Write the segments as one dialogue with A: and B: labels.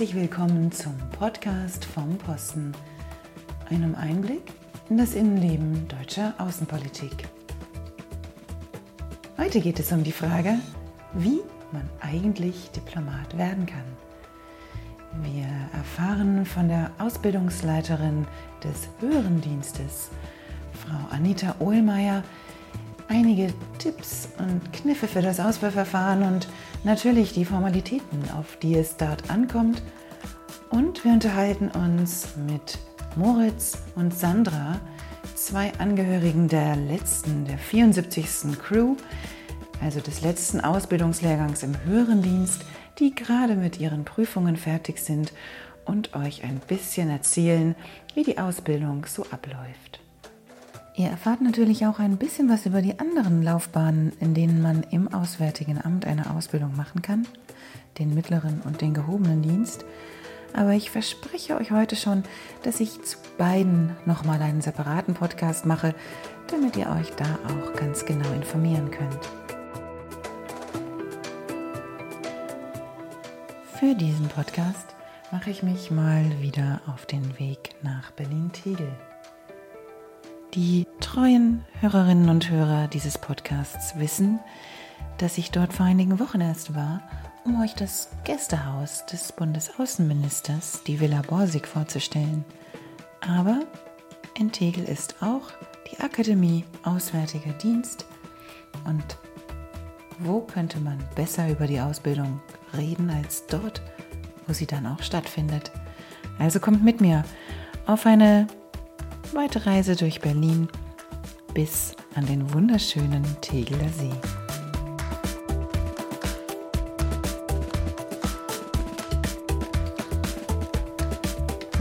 A: Herzlich willkommen zum Podcast vom Posten, einem Einblick in das Innenleben deutscher Außenpolitik. Heute geht es um die Frage, wie man eigentlich Diplomat werden kann. Wir erfahren von der Ausbildungsleiterin des Höheren Dienstes, Frau Anita Ohlmeier, einige Tipps und Kniffe für das Auswahlverfahren und natürlich die Formalitäten, auf die es dort ankommt. Und wir unterhalten uns mit Moritz und Sandra, zwei Angehörigen der letzten, der 74. Crew, also des letzten Ausbildungslehrgangs im höheren Dienst, die gerade mit ihren Prüfungen fertig sind und euch ein bisschen erzählen, wie die Ausbildung so abläuft. Ihr erfahrt natürlich auch ein bisschen was über die anderen Laufbahnen, in denen man im Auswärtigen Amt eine Ausbildung machen kann, den mittleren und den gehobenen Dienst. Aber ich verspreche euch heute schon, dass ich zu beiden nochmal einen separaten Podcast mache, damit ihr euch da auch ganz genau informieren könnt. Für diesen Podcast mache ich mich mal wieder auf den Weg nach Berlin-Tegel. Die treuen Hörerinnen und Hörer dieses Podcasts wissen, dass ich dort vor einigen Wochen erst war, um euch das Gästehaus des Bundesaußenministers, die Villa Borsig, vorzustellen. Aber in Tegel ist auch die Akademie Auswärtiger Dienst. Und wo könnte man besser über die Ausbildung reden als dort, wo sie dann auch stattfindet? Also kommt mit mir auf eine weite Reise durch Berlin bis an den wunderschönen Tegeler See.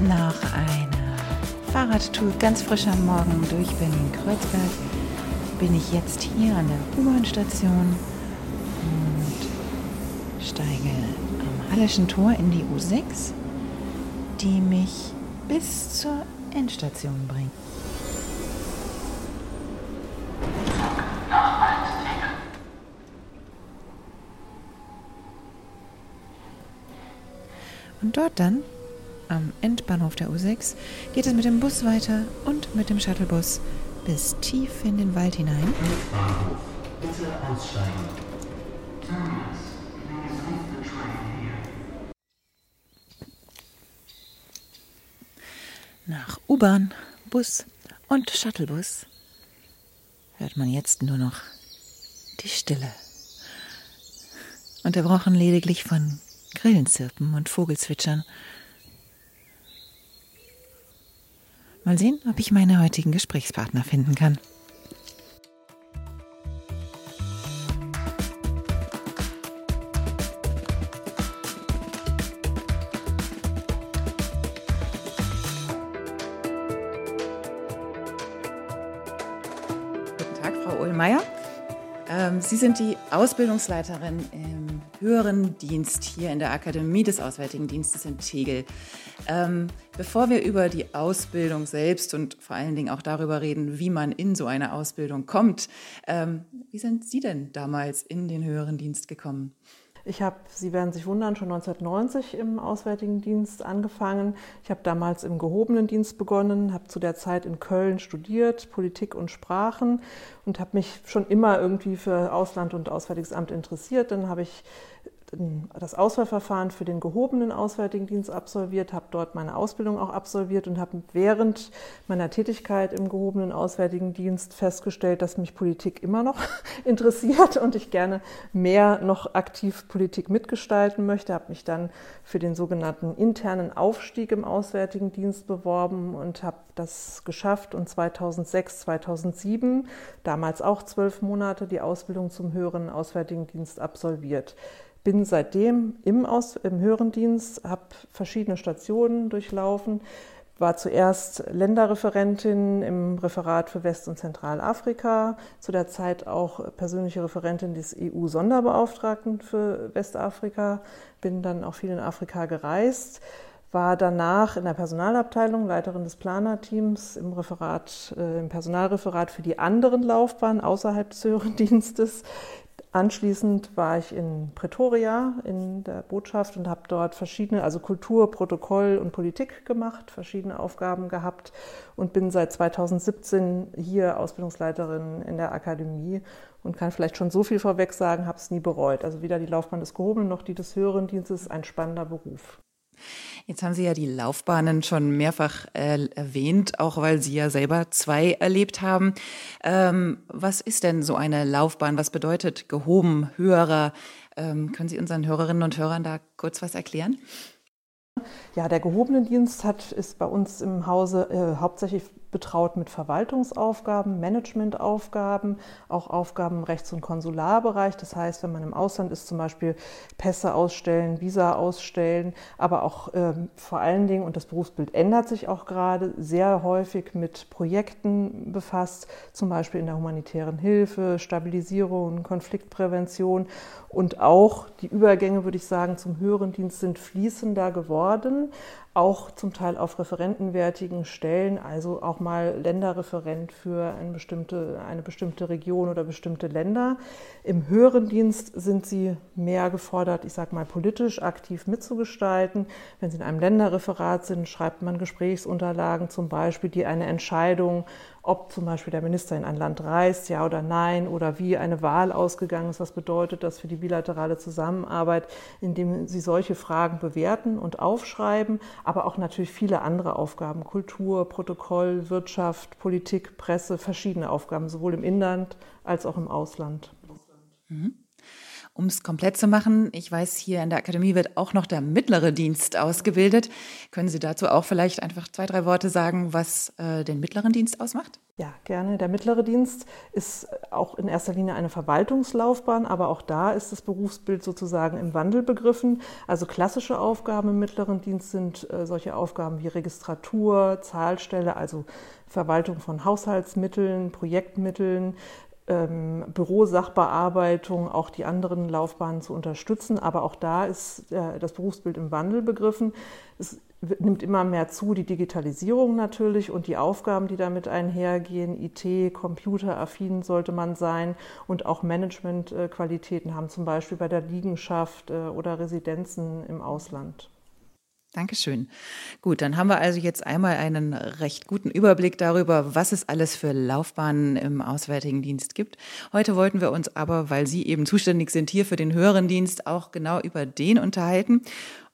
A: Nach einer Fahrradtour ganz frisch am Morgen durch Berlin-Kreuzberg bin ich jetzt hier an der U-Bahn-Station und steige am Halleschen Tor in die U6, die mich bis zur Endstation bringt. Und dort dann, am Endbahnhof der U6, geht es mit dem Bus weiter und mit dem Shuttlebus bis tief in den Wald hinein.
B: Bahnhof. Bitte aussteigen.
A: U-Bahn, Bus und Shuttlebus hört man jetzt nur noch die Stille. Unterbrochen lediglich von Grillenzirpen und Vogelzwitschern. Mal sehen, ob ich meine heutigen Gesprächspartner finden kann. Sind die Ausbildungsleiterin im höheren Dienst hier in der Akademie des Auswärtigen Dienstes in Tegel. Ähm, bevor wir über die Ausbildung selbst und vor allen Dingen auch darüber reden, wie man in so eine Ausbildung kommt, ähm, wie sind Sie denn damals in den höheren Dienst gekommen?
C: Ich habe, Sie werden sich wundern, schon 1990 im Auswärtigen Dienst angefangen. Ich habe damals im gehobenen Dienst begonnen, habe zu der Zeit in Köln studiert, Politik und Sprachen und habe mich schon immer irgendwie für Ausland und Auswärtiges Amt interessiert. Dann habe ich das Auswahlverfahren für den gehobenen Auswärtigen Dienst absolviert, habe dort meine Ausbildung auch absolviert und habe während meiner Tätigkeit im gehobenen Auswärtigen Dienst festgestellt, dass mich Politik immer noch interessiert und ich gerne mehr noch aktiv Politik mitgestalten möchte. Habe mich dann für den sogenannten internen Aufstieg im Auswärtigen Dienst beworben und habe das geschafft und 2006, 2007, damals auch zwölf Monate, die Ausbildung zum höheren Auswärtigen Dienst absolviert bin seitdem im, Aus, im höheren Dienst, habe verschiedene Stationen durchlaufen, war zuerst Länderreferentin im Referat für West- und Zentralafrika, zu der Zeit auch persönliche Referentin des EU-Sonderbeauftragten für Westafrika, bin dann auch viel in Afrika gereist, war danach in der Personalabteilung Leiterin des Planerteams im Referat, äh, im Personalreferat für die anderen Laufbahnen außerhalb des höheren Dienstes, Anschließend war ich in Pretoria in der Botschaft und habe dort verschiedene, also Kultur, Protokoll und Politik gemacht, verschiedene Aufgaben gehabt und bin seit 2017 hier Ausbildungsleiterin in der Akademie und kann vielleicht schon so viel vorweg sagen, habe es nie bereut. Also weder die Laufbahn des Gehobenen noch die des höheren Dienstes, ein spannender Beruf.
A: Jetzt haben Sie ja die Laufbahnen schon mehrfach äh, erwähnt, auch weil Sie ja selber zwei erlebt haben. Ähm, was ist denn so eine Laufbahn? Was bedeutet gehoben, höherer? Ähm, können Sie unseren Hörerinnen und Hörern da kurz was erklären?
C: Ja, der gehobene Dienst hat, ist bei uns im Hause äh, hauptsächlich betraut mit Verwaltungsaufgaben, Managementaufgaben, auch Aufgaben im Rechts- und Konsularbereich. Das heißt, wenn man im Ausland ist, zum Beispiel Pässe ausstellen, Visa ausstellen, aber auch ähm, vor allen Dingen, und das Berufsbild ändert sich auch gerade, sehr häufig mit Projekten befasst, zum Beispiel in der humanitären Hilfe, Stabilisierung, Konfliktprävention und auch die Übergänge, würde ich sagen, zum höheren Dienst sind fließender geworden auch zum Teil auf referentenwertigen Stellen, also auch mal Länderreferent für eine bestimmte, eine bestimmte Region oder bestimmte Länder. Im höheren Dienst sind sie mehr gefordert, ich sage mal politisch aktiv mitzugestalten. Wenn sie in einem Länderreferat sind, schreibt man Gesprächsunterlagen zum Beispiel, die eine Entscheidung ob zum Beispiel der Minister in ein Land reist, ja oder nein, oder wie eine Wahl ausgegangen ist, was bedeutet das für die bilaterale Zusammenarbeit, indem sie solche Fragen bewerten und aufschreiben, aber auch natürlich viele andere Aufgaben, Kultur, Protokoll, Wirtschaft, Politik, Presse, verschiedene Aufgaben, sowohl im Inland als auch im Ausland.
A: Mhm. Um es komplett zu machen, ich weiß, hier in der Akademie wird auch noch der mittlere Dienst ausgebildet. Können Sie dazu auch vielleicht einfach zwei, drei Worte sagen, was äh, den mittleren Dienst ausmacht?
C: Ja, gerne. Der mittlere Dienst ist auch in erster Linie eine Verwaltungslaufbahn, aber auch da ist das Berufsbild sozusagen im Wandel begriffen. Also klassische Aufgaben im mittleren Dienst sind äh, solche Aufgaben wie Registratur, Zahlstelle, also Verwaltung von Haushaltsmitteln, Projektmitteln, ähm, Bürosachbearbeitung, auch die anderen Laufbahnen zu unterstützen. Aber auch da ist äh, das Berufsbild im Wandel begriffen. Es nimmt immer mehr zu, die Digitalisierung natürlich und die Aufgaben, die damit einhergehen. IT, computeraffin sollte man sein und auch Managementqualitäten haben, zum Beispiel bei der Liegenschaft äh, oder Residenzen im Ausland.
A: Dankeschön. Gut, dann haben wir also jetzt einmal einen recht guten Überblick darüber, was es alles für Laufbahnen im Auswärtigen Dienst gibt. Heute wollten wir uns aber, weil Sie eben zuständig sind hier für den höheren Dienst, auch genau über den unterhalten.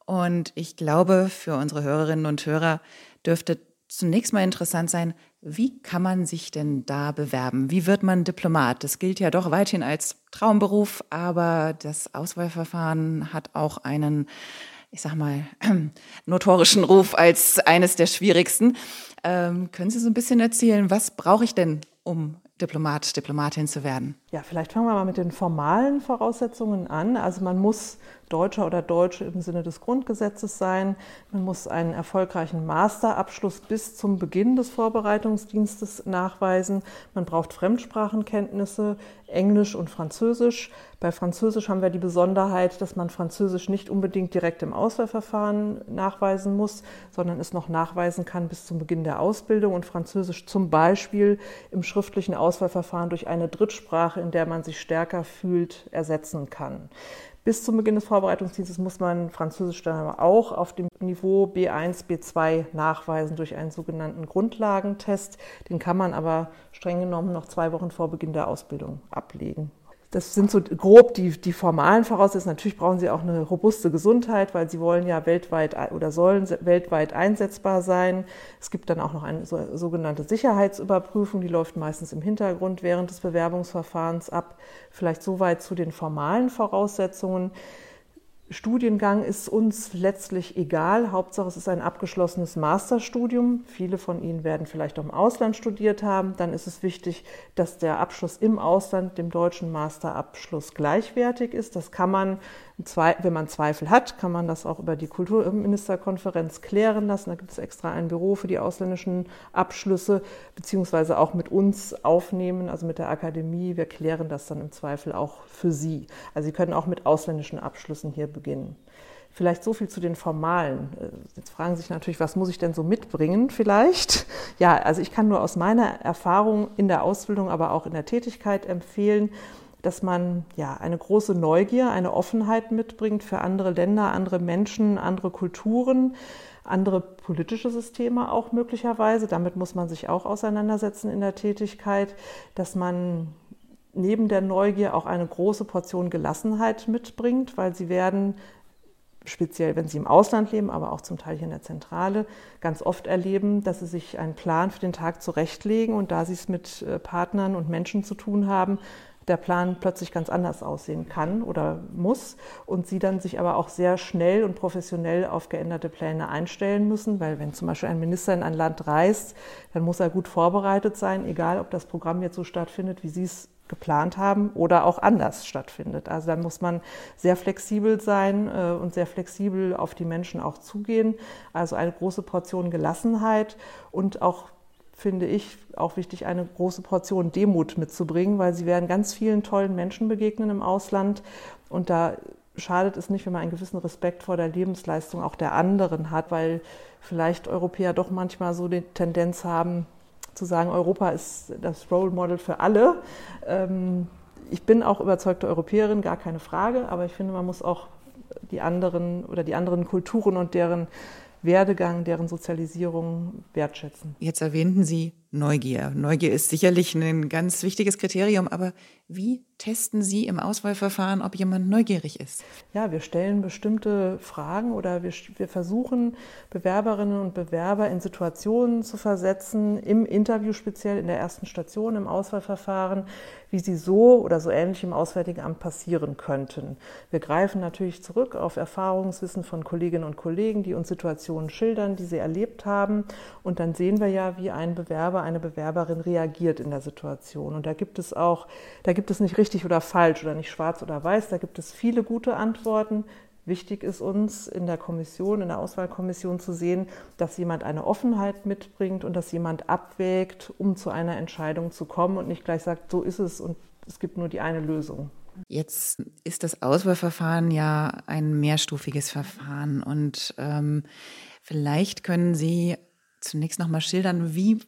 A: Und ich glaube, für unsere Hörerinnen und Hörer dürfte zunächst mal interessant sein, wie kann man sich denn da bewerben? Wie wird man Diplomat? Das gilt ja doch weithin als Traumberuf, aber das Auswahlverfahren hat auch einen ich sag mal, notorischen Ruf als eines der schwierigsten. Ähm, können Sie so ein bisschen erzählen, was brauche ich denn, um Diplomat, Diplomatin zu werden?
C: Ja, vielleicht fangen wir mal mit den formalen Voraussetzungen an. Also man muss Deutscher oder Deutsche im Sinne des Grundgesetzes sein. Man muss einen erfolgreichen Masterabschluss bis zum Beginn des Vorbereitungsdienstes nachweisen. Man braucht Fremdsprachenkenntnisse, Englisch und Französisch. Bei Französisch haben wir die Besonderheit, dass man Französisch nicht unbedingt direkt im Auswahlverfahren nachweisen muss, sondern es noch nachweisen kann bis zum Beginn der Ausbildung und Französisch zum Beispiel im schriftlichen Auswahlverfahren durch eine Drittsprache, in der man sich stärker fühlt, ersetzen kann. Bis zum Beginn des Vorbereitungsdienstes muss man Französisch dann aber auch auf dem Niveau B1, B2 nachweisen durch einen sogenannten Grundlagentest. Den kann man aber streng genommen noch zwei Wochen vor Beginn der Ausbildung ablegen. Das sind so grob die, die formalen Voraussetzungen. Natürlich brauchen sie auch eine robuste Gesundheit, weil sie wollen ja weltweit oder sollen weltweit einsetzbar sein. Es gibt dann auch noch eine sogenannte Sicherheitsüberprüfung, die läuft meistens im Hintergrund während des Bewerbungsverfahrens ab. Vielleicht soweit zu den formalen Voraussetzungen. Studiengang ist uns letztlich egal. Hauptsache, es ist ein abgeschlossenes Masterstudium. Viele von Ihnen werden vielleicht auch im Ausland studiert haben. Dann ist es wichtig, dass der Abschluss im Ausland dem deutschen Masterabschluss gleichwertig ist. Das kann man wenn man Zweifel hat, kann man das auch über die Kulturministerkonferenz klären lassen. Da gibt es extra ein Büro für die ausländischen Abschlüsse, beziehungsweise auch mit uns aufnehmen, also mit der Akademie. Wir klären das dann im Zweifel auch für Sie. Also Sie können auch mit ausländischen Abschlüssen hier beginnen. Vielleicht so viel zu den formalen. Jetzt fragen Sie sich natürlich, was muss ich denn so mitbringen vielleicht? Ja, also ich kann nur aus meiner Erfahrung in der Ausbildung, aber auch in der Tätigkeit empfehlen, dass man ja eine große Neugier, eine Offenheit mitbringt für andere Länder, andere Menschen, andere Kulturen, andere politische Systeme auch möglicherweise. Damit muss man sich auch auseinandersetzen in der Tätigkeit, dass man neben der Neugier auch eine große Portion Gelassenheit mitbringt, weil sie werden speziell wenn sie im Ausland leben, aber auch zum Teil hier in der Zentrale, ganz oft erleben, dass sie sich einen Plan für den Tag zurechtlegen und da sie es mit äh, Partnern und Menschen zu tun haben, der Plan plötzlich ganz anders aussehen kann oder muss und sie dann sich aber auch sehr schnell und professionell auf geänderte Pläne einstellen müssen, weil wenn zum Beispiel ein Minister in ein Land reist, dann muss er gut vorbereitet sein, egal ob das Programm jetzt so stattfindet, wie Sie es geplant haben oder auch anders stattfindet. Also da muss man sehr flexibel sein äh, und sehr flexibel auf die Menschen auch zugehen. Also eine große Portion Gelassenheit und auch finde ich auch wichtig, eine große Portion Demut mitzubringen, weil sie werden ganz vielen tollen Menschen begegnen im Ausland und da schadet es nicht, wenn man einen gewissen Respekt vor der Lebensleistung auch der anderen hat, weil vielleicht Europäer doch manchmal so die Tendenz haben, zu sagen, Europa ist das Role Model für alle. Ähm, ich bin auch überzeugte Europäerin, gar keine Frage, aber ich finde, man muss auch die anderen oder die anderen Kulturen und deren Werdegang, deren Sozialisierung wertschätzen.
A: Jetzt erwähnten Sie Neugier. Neugier ist sicherlich ein ganz wichtiges Kriterium, aber wie testen Sie im Auswahlverfahren, ob jemand neugierig ist?
C: Ja, wir stellen bestimmte Fragen oder wir, wir versuchen, Bewerberinnen und Bewerber in Situationen zu versetzen, im Interview speziell in der ersten Station im Auswahlverfahren, wie sie so oder so ähnlich im Auswärtigen Amt passieren könnten. Wir greifen natürlich zurück auf Erfahrungswissen von Kolleginnen und Kollegen, die uns Situationen schildern, die sie erlebt haben. Und dann sehen wir ja, wie ein Bewerber, eine Bewerberin reagiert in der Situation. Und da gibt es auch, da gibt es nicht richtig oder falsch oder nicht schwarz oder weiß, da gibt es viele gute Antworten. Wichtig ist uns in der Kommission, in der Auswahlkommission zu sehen, dass jemand eine Offenheit mitbringt und dass jemand abwägt, um zu einer Entscheidung zu kommen und nicht gleich sagt, so ist es und es gibt nur die eine Lösung.
A: Jetzt ist das Auswahlverfahren ja ein mehrstufiges Verfahren und ähm, vielleicht können Sie zunächst noch mal schildern, wie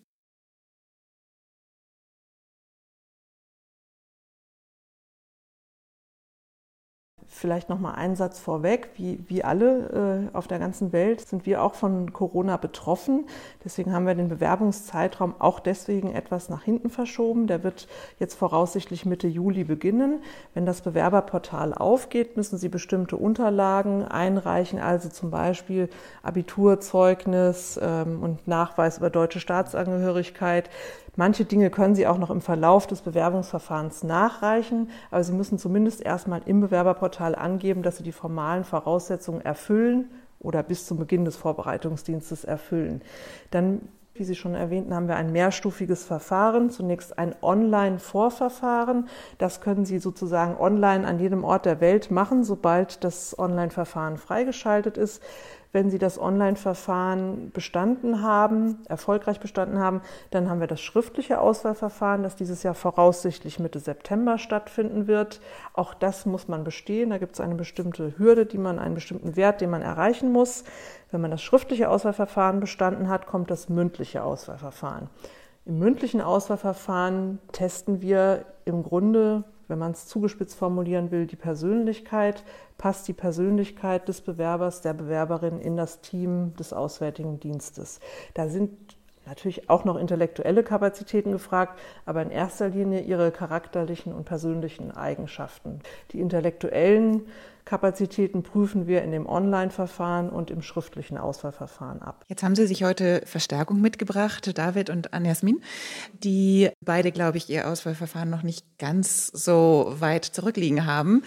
C: Vielleicht noch mal einen Satz vorweg. Wie, wie alle äh, auf der ganzen Welt sind wir auch von Corona betroffen. Deswegen haben wir den Bewerbungszeitraum auch deswegen etwas nach hinten verschoben. Der wird jetzt voraussichtlich Mitte Juli beginnen. Wenn das Bewerberportal aufgeht, müssen Sie bestimmte Unterlagen einreichen, also zum Beispiel Abiturzeugnis ähm, und Nachweis über deutsche Staatsangehörigkeit. Manche Dinge können Sie auch noch im Verlauf des Bewerbungsverfahrens nachreichen, aber Sie müssen zumindest erstmal im Bewerberportal angeben, dass Sie die formalen Voraussetzungen erfüllen oder bis zum Beginn des Vorbereitungsdienstes erfüllen. Dann wie Sie schon erwähnten, haben wir ein mehrstufiges Verfahren. Zunächst ein Online-Vorverfahren. Das können Sie sozusagen online an jedem Ort der Welt machen, sobald das Online-Verfahren freigeschaltet ist. Wenn Sie das Online-Verfahren bestanden haben, erfolgreich bestanden haben, dann haben wir das schriftliche Auswahlverfahren, das dieses Jahr voraussichtlich Mitte September stattfinden wird. Auch das muss man bestehen. Da gibt es eine bestimmte Hürde, die man, einen bestimmten Wert, den man erreichen muss. Wenn man das schriftliche Auswahlverfahren bestanden hat, kommt das mündliche Auswahlverfahren. Im mündlichen Auswahlverfahren testen wir im Grunde wenn man es zugespitzt formulieren will, die Persönlichkeit, passt die Persönlichkeit des Bewerbers, der Bewerberin in das Team des Auswärtigen Dienstes. Da sind natürlich auch noch intellektuelle Kapazitäten gefragt, aber in erster Linie ihre charakterlichen und persönlichen Eigenschaften. Die intellektuellen Kapazitäten prüfen wir in dem Online-Verfahren und im schriftlichen Auswahlverfahren ab.
A: Jetzt haben Sie sich heute Verstärkung mitgebracht, David und Anjasmin, die beide, glaube ich, ihr Auswahlverfahren noch nicht ganz so weit zurückliegen haben.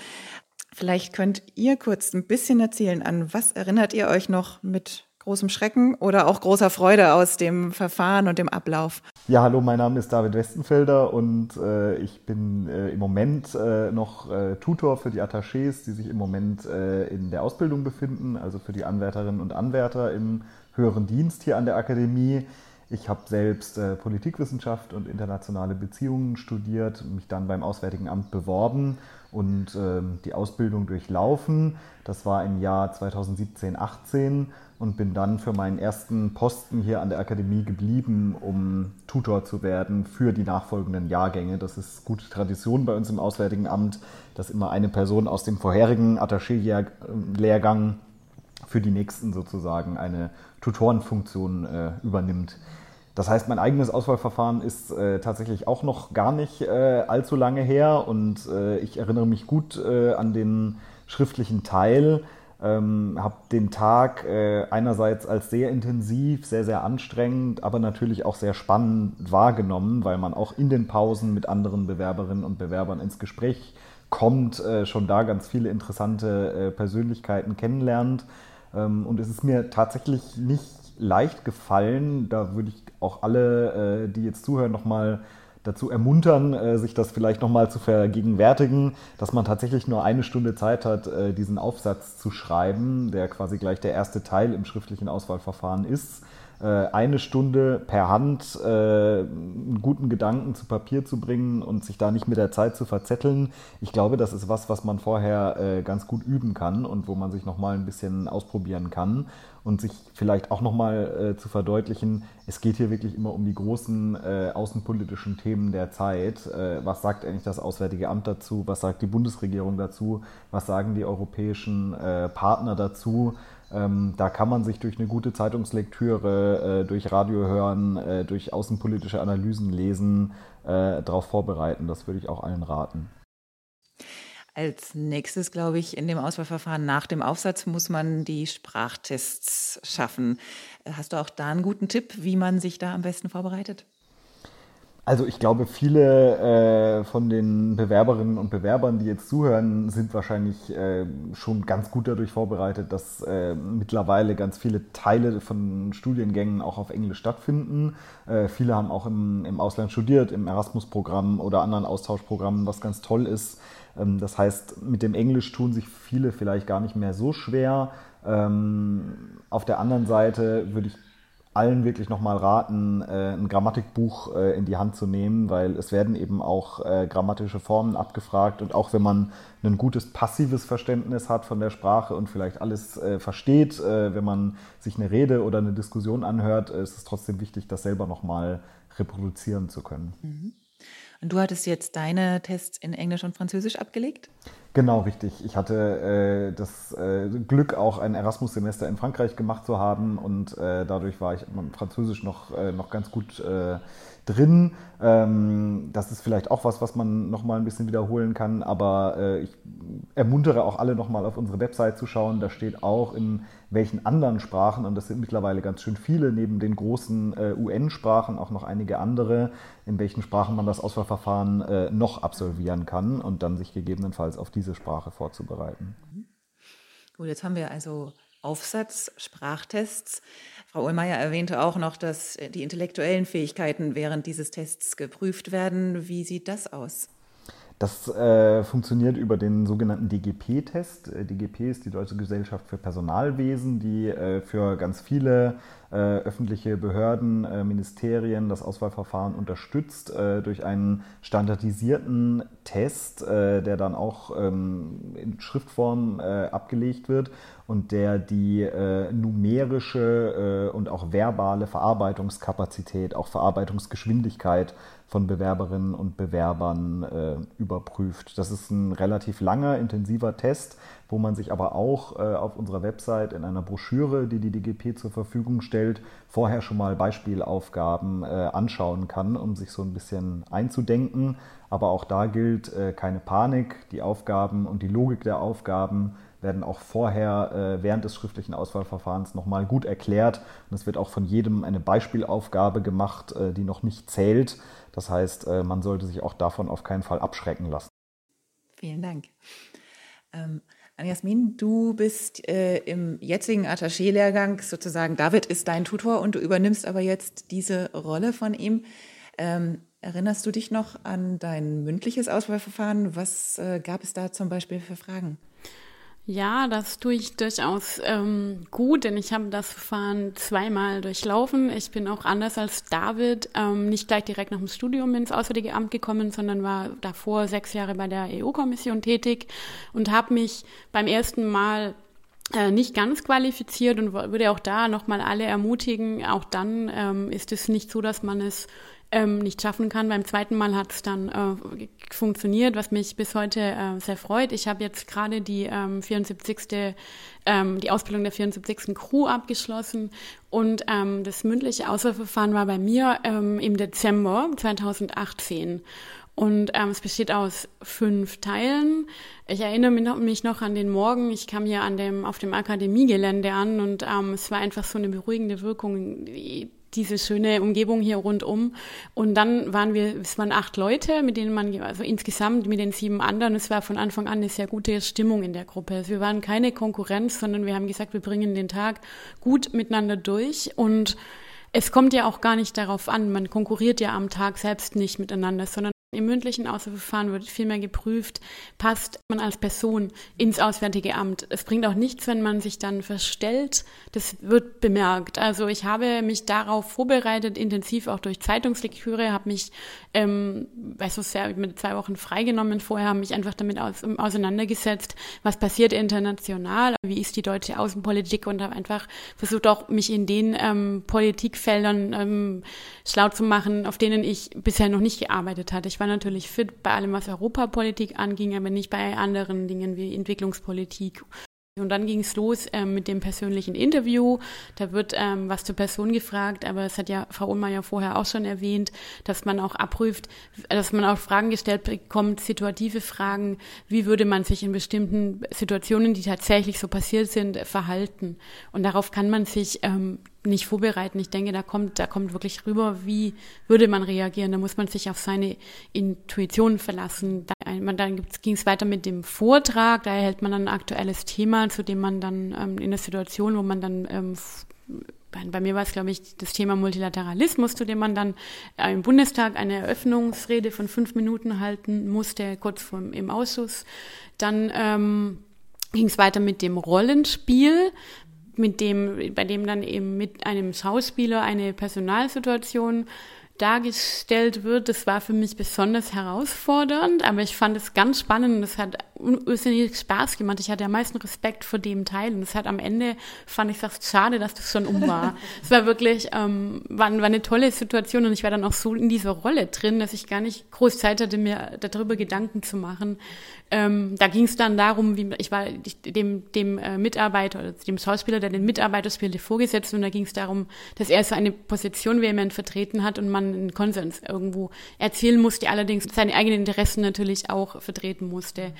A: Vielleicht könnt ihr kurz ein bisschen erzählen, an was erinnert ihr euch noch mit großem Schrecken oder auch großer Freude aus dem Verfahren und dem Ablauf?
D: Ja, hallo, mein Name ist David Westenfelder und äh, ich bin äh, im Moment äh, noch äh, Tutor für die Attachés, die sich im Moment äh, in der Ausbildung befinden, also für die Anwärterinnen und Anwärter im höheren Dienst hier an der Akademie. Ich habe selbst äh, Politikwissenschaft und internationale Beziehungen studiert, mich dann beim Auswärtigen Amt beworben und äh, die Ausbildung durchlaufen. Das war im Jahr 2017, 18 und bin dann für meinen ersten Posten hier an der Akademie geblieben, um Tutor zu werden für die nachfolgenden Jahrgänge. Das ist gute Tradition bei uns im Auswärtigen Amt, dass immer eine Person aus dem vorherigen Attaché-Lehrgang für die nächsten sozusagen eine Tutorenfunktion äh, übernimmt. Das heißt, mein eigenes Auswahlverfahren ist äh, tatsächlich auch noch gar nicht äh, allzu lange her und äh, ich erinnere mich gut äh, an den schriftlichen Teil. Ähm, habe den Tag äh, einerseits als sehr intensiv, sehr, sehr anstrengend, aber natürlich auch sehr spannend wahrgenommen, weil man auch in den Pausen mit anderen Bewerberinnen und Bewerbern ins Gespräch kommt, äh, schon da ganz viele interessante Persönlichkeiten kennenlernt. Ähm, und es ist mir tatsächlich nicht leicht gefallen. Da würde ich auch alle, äh, die jetzt zuhören, nochmal dazu ermuntern, äh, sich das vielleicht nochmal zu vergegenwärtigen, dass man tatsächlich nur eine Stunde Zeit hat, äh, diesen Aufsatz zu schreiben, der quasi gleich der erste Teil im schriftlichen Auswahlverfahren ist. Eine Stunde per Hand einen guten Gedanken zu Papier zu bringen und sich da nicht mit der Zeit zu verzetteln. Ich glaube, das ist was, was man vorher ganz gut üben kann und wo man sich nochmal ein bisschen ausprobieren kann und sich vielleicht auch nochmal äh, zu verdeutlichen, es geht hier wirklich immer um die großen äh, außenpolitischen Themen der Zeit. Äh, was sagt eigentlich das Auswärtige Amt dazu? Was sagt die Bundesregierung dazu? Was sagen die europäischen äh, Partner dazu? Ähm, da kann man sich durch eine gute Zeitungslektüre, äh, durch Radio hören, äh, durch außenpolitische Analysen lesen, darauf vorbereiten. Das würde ich auch allen raten.
A: Als nächstes, glaube ich, in dem Auswahlverfahren nach dem Aufsatz muss man die Sprachtests schaffen. Hast du auch da einen guten Tipp, wie man sich da am besten vorbereitet?
D: Also ich glaube, viele äh, von den Bewerberinnen und Bewerbern, die jetzt zuhören, sind wahrscheinlich äh, schon ganz gut dadurch vorbereitet, dass äh, mittlerweile ganz viele Teile von Studiengängen auch auf Englisch stattfinden. Äh, viele haben auch im, im Ausland studiert, im Erasmus-Programm oder anderen Austauschprogrammen, was ganz toll ist. Ähm, das heißt, mit dem Englisch tun sich viele vielleicht gar nicht mehr so schwer. Ähm, auf der anderen Seite würde ich allen wirklich nochmal raten, äh, ein Grammatikbuch äh, in die Hand zu nehmen, weil es werden eben auch äh, grammatische Formen abgefragt und auch wenn man ein gutes passives Verständnis hat von der Sprache und vielleicht alles versteht, wenn man sich eine Rede oder eine Diskussion anhört, ist es trotzdem wichtig, das selber nochmal reproduzieren zu können.
A: Mhm. Und du hattest jetzt deine Tests in Englisch und Französisch abgelegt?
D: Genau, richtig. Ich hatte äh, das äh, Glück, auch ein Erasmus-Semester in Frankreich gemacht zu haben und äh, dadurch war ich im Französisch noch, äh, noch ganz gut äh, drin. Ähm, das ist vielleicht auch was, was man noch mal ein bisschen wiederholen kann, aber äh, ich ermuntere auch alle noch mal auf unsere Website zu schauen. Da steht auch in welchen anderen Sprachen, und das sind mittlerweile ganz schön viele, neben den großen UN-Sprachen auch noch einige andere, in welchen Sprachen man das Auswahlverfahren äh, noch absolvieren kann und dann sich gegebenenfalls auf diese Sprache vorzubereiten.
A: Gut, jetzt haben wir also Aufsatz, Sprachtests. Frau Ullmeier erwähnte auch noch, dass die intellektuellen Fähigkeiten während dieses Tests geprüft werden. Wie sieht das aus?
D: Das äh, funktioniert über den sogenannten DGP-Test. Äh, DGP ist die Deutsche Gesellschaft für Personalwesen, die äh, für ganz viele äh, öffentliche Behörden, äh, Ministerien das Auswahlverfahren unterstützt äh, durch einen standardisierten Test, der dann auch ähm, in Schriftform abgelegt wird und der die numerische und auch verbale Verarbeitungskapazität, auch Verarbeitungsgeschwindigkeit von Bewerberinnen und Bewerbern äh, überprüft. Das ist ein relativ langer, intensiver Test, wo man sich aber auch äh, auf unserer Website in einer Broschüre, die die DGP zur Verfügung stellt, vorher schon mal Beispielaufgaben äh, anschauen kann, um sich so ein bisschen einzudenken. Aber auch da gilt äh, keine Panik. Die Aufgaben und die Logik der Aufgaben werden auch vorher äh, während des schriftlichen Auswahlverfahrens nochmal gut erklärt. Und es wird auch von jedem eine Beispielaufgabe gemacht, äh, die noch nicht zählt. Das heißt, äh, man sollte sich auch davon auf keinen Fall abschrecken lassen.
A: Vielen Dank. Ähm, Jasmin, du bist äh, im jetzigen Attaché-Lehrgang sozusagen, David ist dein Tutor und du übernimmst aber jetzt diese Rolle von ihm. Ähm, erinnerst du dich noch an dein mündliches Auswahlverfahren? Was äh, gab es da zum Beispiel für Fragen?
E: Ja, das tue ich durchaus ähm, gut, denn ich habe das Verfahren zweimal durchlaufen. Ich bin auch anders als David ähm, nicht gleich direkt nach dem Studium ins Auswärtige Amt gekommen, sondern war davor sechs Jahre bei der EU-Kommission tätig und habe mich beim ersten Mal äh, nicht ganz qualifiziert und würde auch da nochmal alle ermutigen. Auch dann ähm, ist es nicht so, dass man es ähm, nicht schaffen kann. Beim zweiten Mal hat es dann äh, funktioniert, was mich bis heute äh, sehr freut. Ich habe jetzt gerade die ähm, 74. Ähm, die Ausbildung der 74. Crew abgeschlossen und ähm, das mündliche Auswahlverfahren war bei mir ähm, im Dezember 2018. Und ähm, es besteht aus fünf Teilen. Ich erinnere mich noch an den Morgen. Ich kam hier an dem, auf dem Akademiegelände an und ähm, es war einfach so eine beruhigende Wirkung diese schöne Umgebung hier rundum. Und dann waren wir, es waren acht Leute, mit denen man, also insgesamt mit den sieben anderen, es war von Anfang an eine sehr gute Stimmung in der Gruppe. Also wir waren keine Konkurrenz, sondern wir haben gesagt, wir bringen den Tag gut miteinander durch und es kommt ja auch gar nicht darauf an, man konkurriert ja am Tag selbst nicht miteinander, sondern im mündlichen Auswahlverfahren wird vielmehr geprüft, passt man als Person ins Auswärtige Amt. Es bringt auch nichts, wenn man sich dann verstellt. Das wird bemerkt. Also ich habe mich darauf vorbereitet, intensiv auch durch Zeitungslektüre, habe mich, ähm, weiß so sehr, mit zwei Wochen freigenommen vorher, habe mich einfach damit aus, auseinandergesetzt, was passiert international, wie ist die deutsche Außenpolitik und habe einfach versucht auch mich in den ähm, Politikfeldern ähm, schlau zu machen, auf denen ich bisher noch nicht gearbeitet hatte. Ich war natürlich fit bei allem, was Europapolitik anging, aber nicht bei anderen Dingen wie Entwicklungspolitik und dann ging es los ähm, mit dem persönlichen Interview. Da wird ähm, was zur Person gefragt, aber es hat ja Frau Ohlmeier vorher auch schon erwähnt, dass man auch abprüft, dass man auch Fragen gestellt bekommt, situative Fragen, wie würde man sich in bestimmten Situationen, die tatsächlich so passiert sind, verhalten. Und darauf kann man sich ähm, nicht vorbereiten. Ich denke, da kommt, da kommt wirklich rüber, wie würde man reagieren. Da muss man sich auf seine Intuition verlassen. Dann, dann ging es weiter mit dem Vortrag. Da erhält man dann ein aktuelles Thema, zu dem man dann ähm, in der Situation, wo man dann ähm, bei, mir war es, glaube ich, das Thema Multilateralismus, zu dem man dann äh, im Bundestag eine Eröffnungsrede von fünf Minuten halten musste, kurz vor im Ausschuss. Dann ähm, ging es weiter mit dem Rollenspiel mit dem, bei dem dann eben mit einem Schauspieler eine Personalsituation dargestellt wird. Das war für mich besonders herausfordernd, aber ich fand es ganz spannend und es hat irrsinnig Spaß gemacht. Ich hatte am meisten Respekt vor dem Teil und es hat am Ende, fand ich fast schade, dass das schon um war. es war wirklich, ähm, war, war eine tolle Situation und ich war dann auch so in dieser Rolle drin, dass ich gar nicht groß Zeit hatte, mir darüber Gedanken zu machen, ähm, da ging es dann darum, wie ich war dem, dem äh, Mitarbeiter oder dem Schauspieler, der den Mitarbeiter spielte, vorgesetzt und da ging es darum, dass er so eine Position vehement vertreten hat und man einen Konsens irgendwo erzielen musste, allerdings seine eigenen Interessen natürlich auch vertreten musste.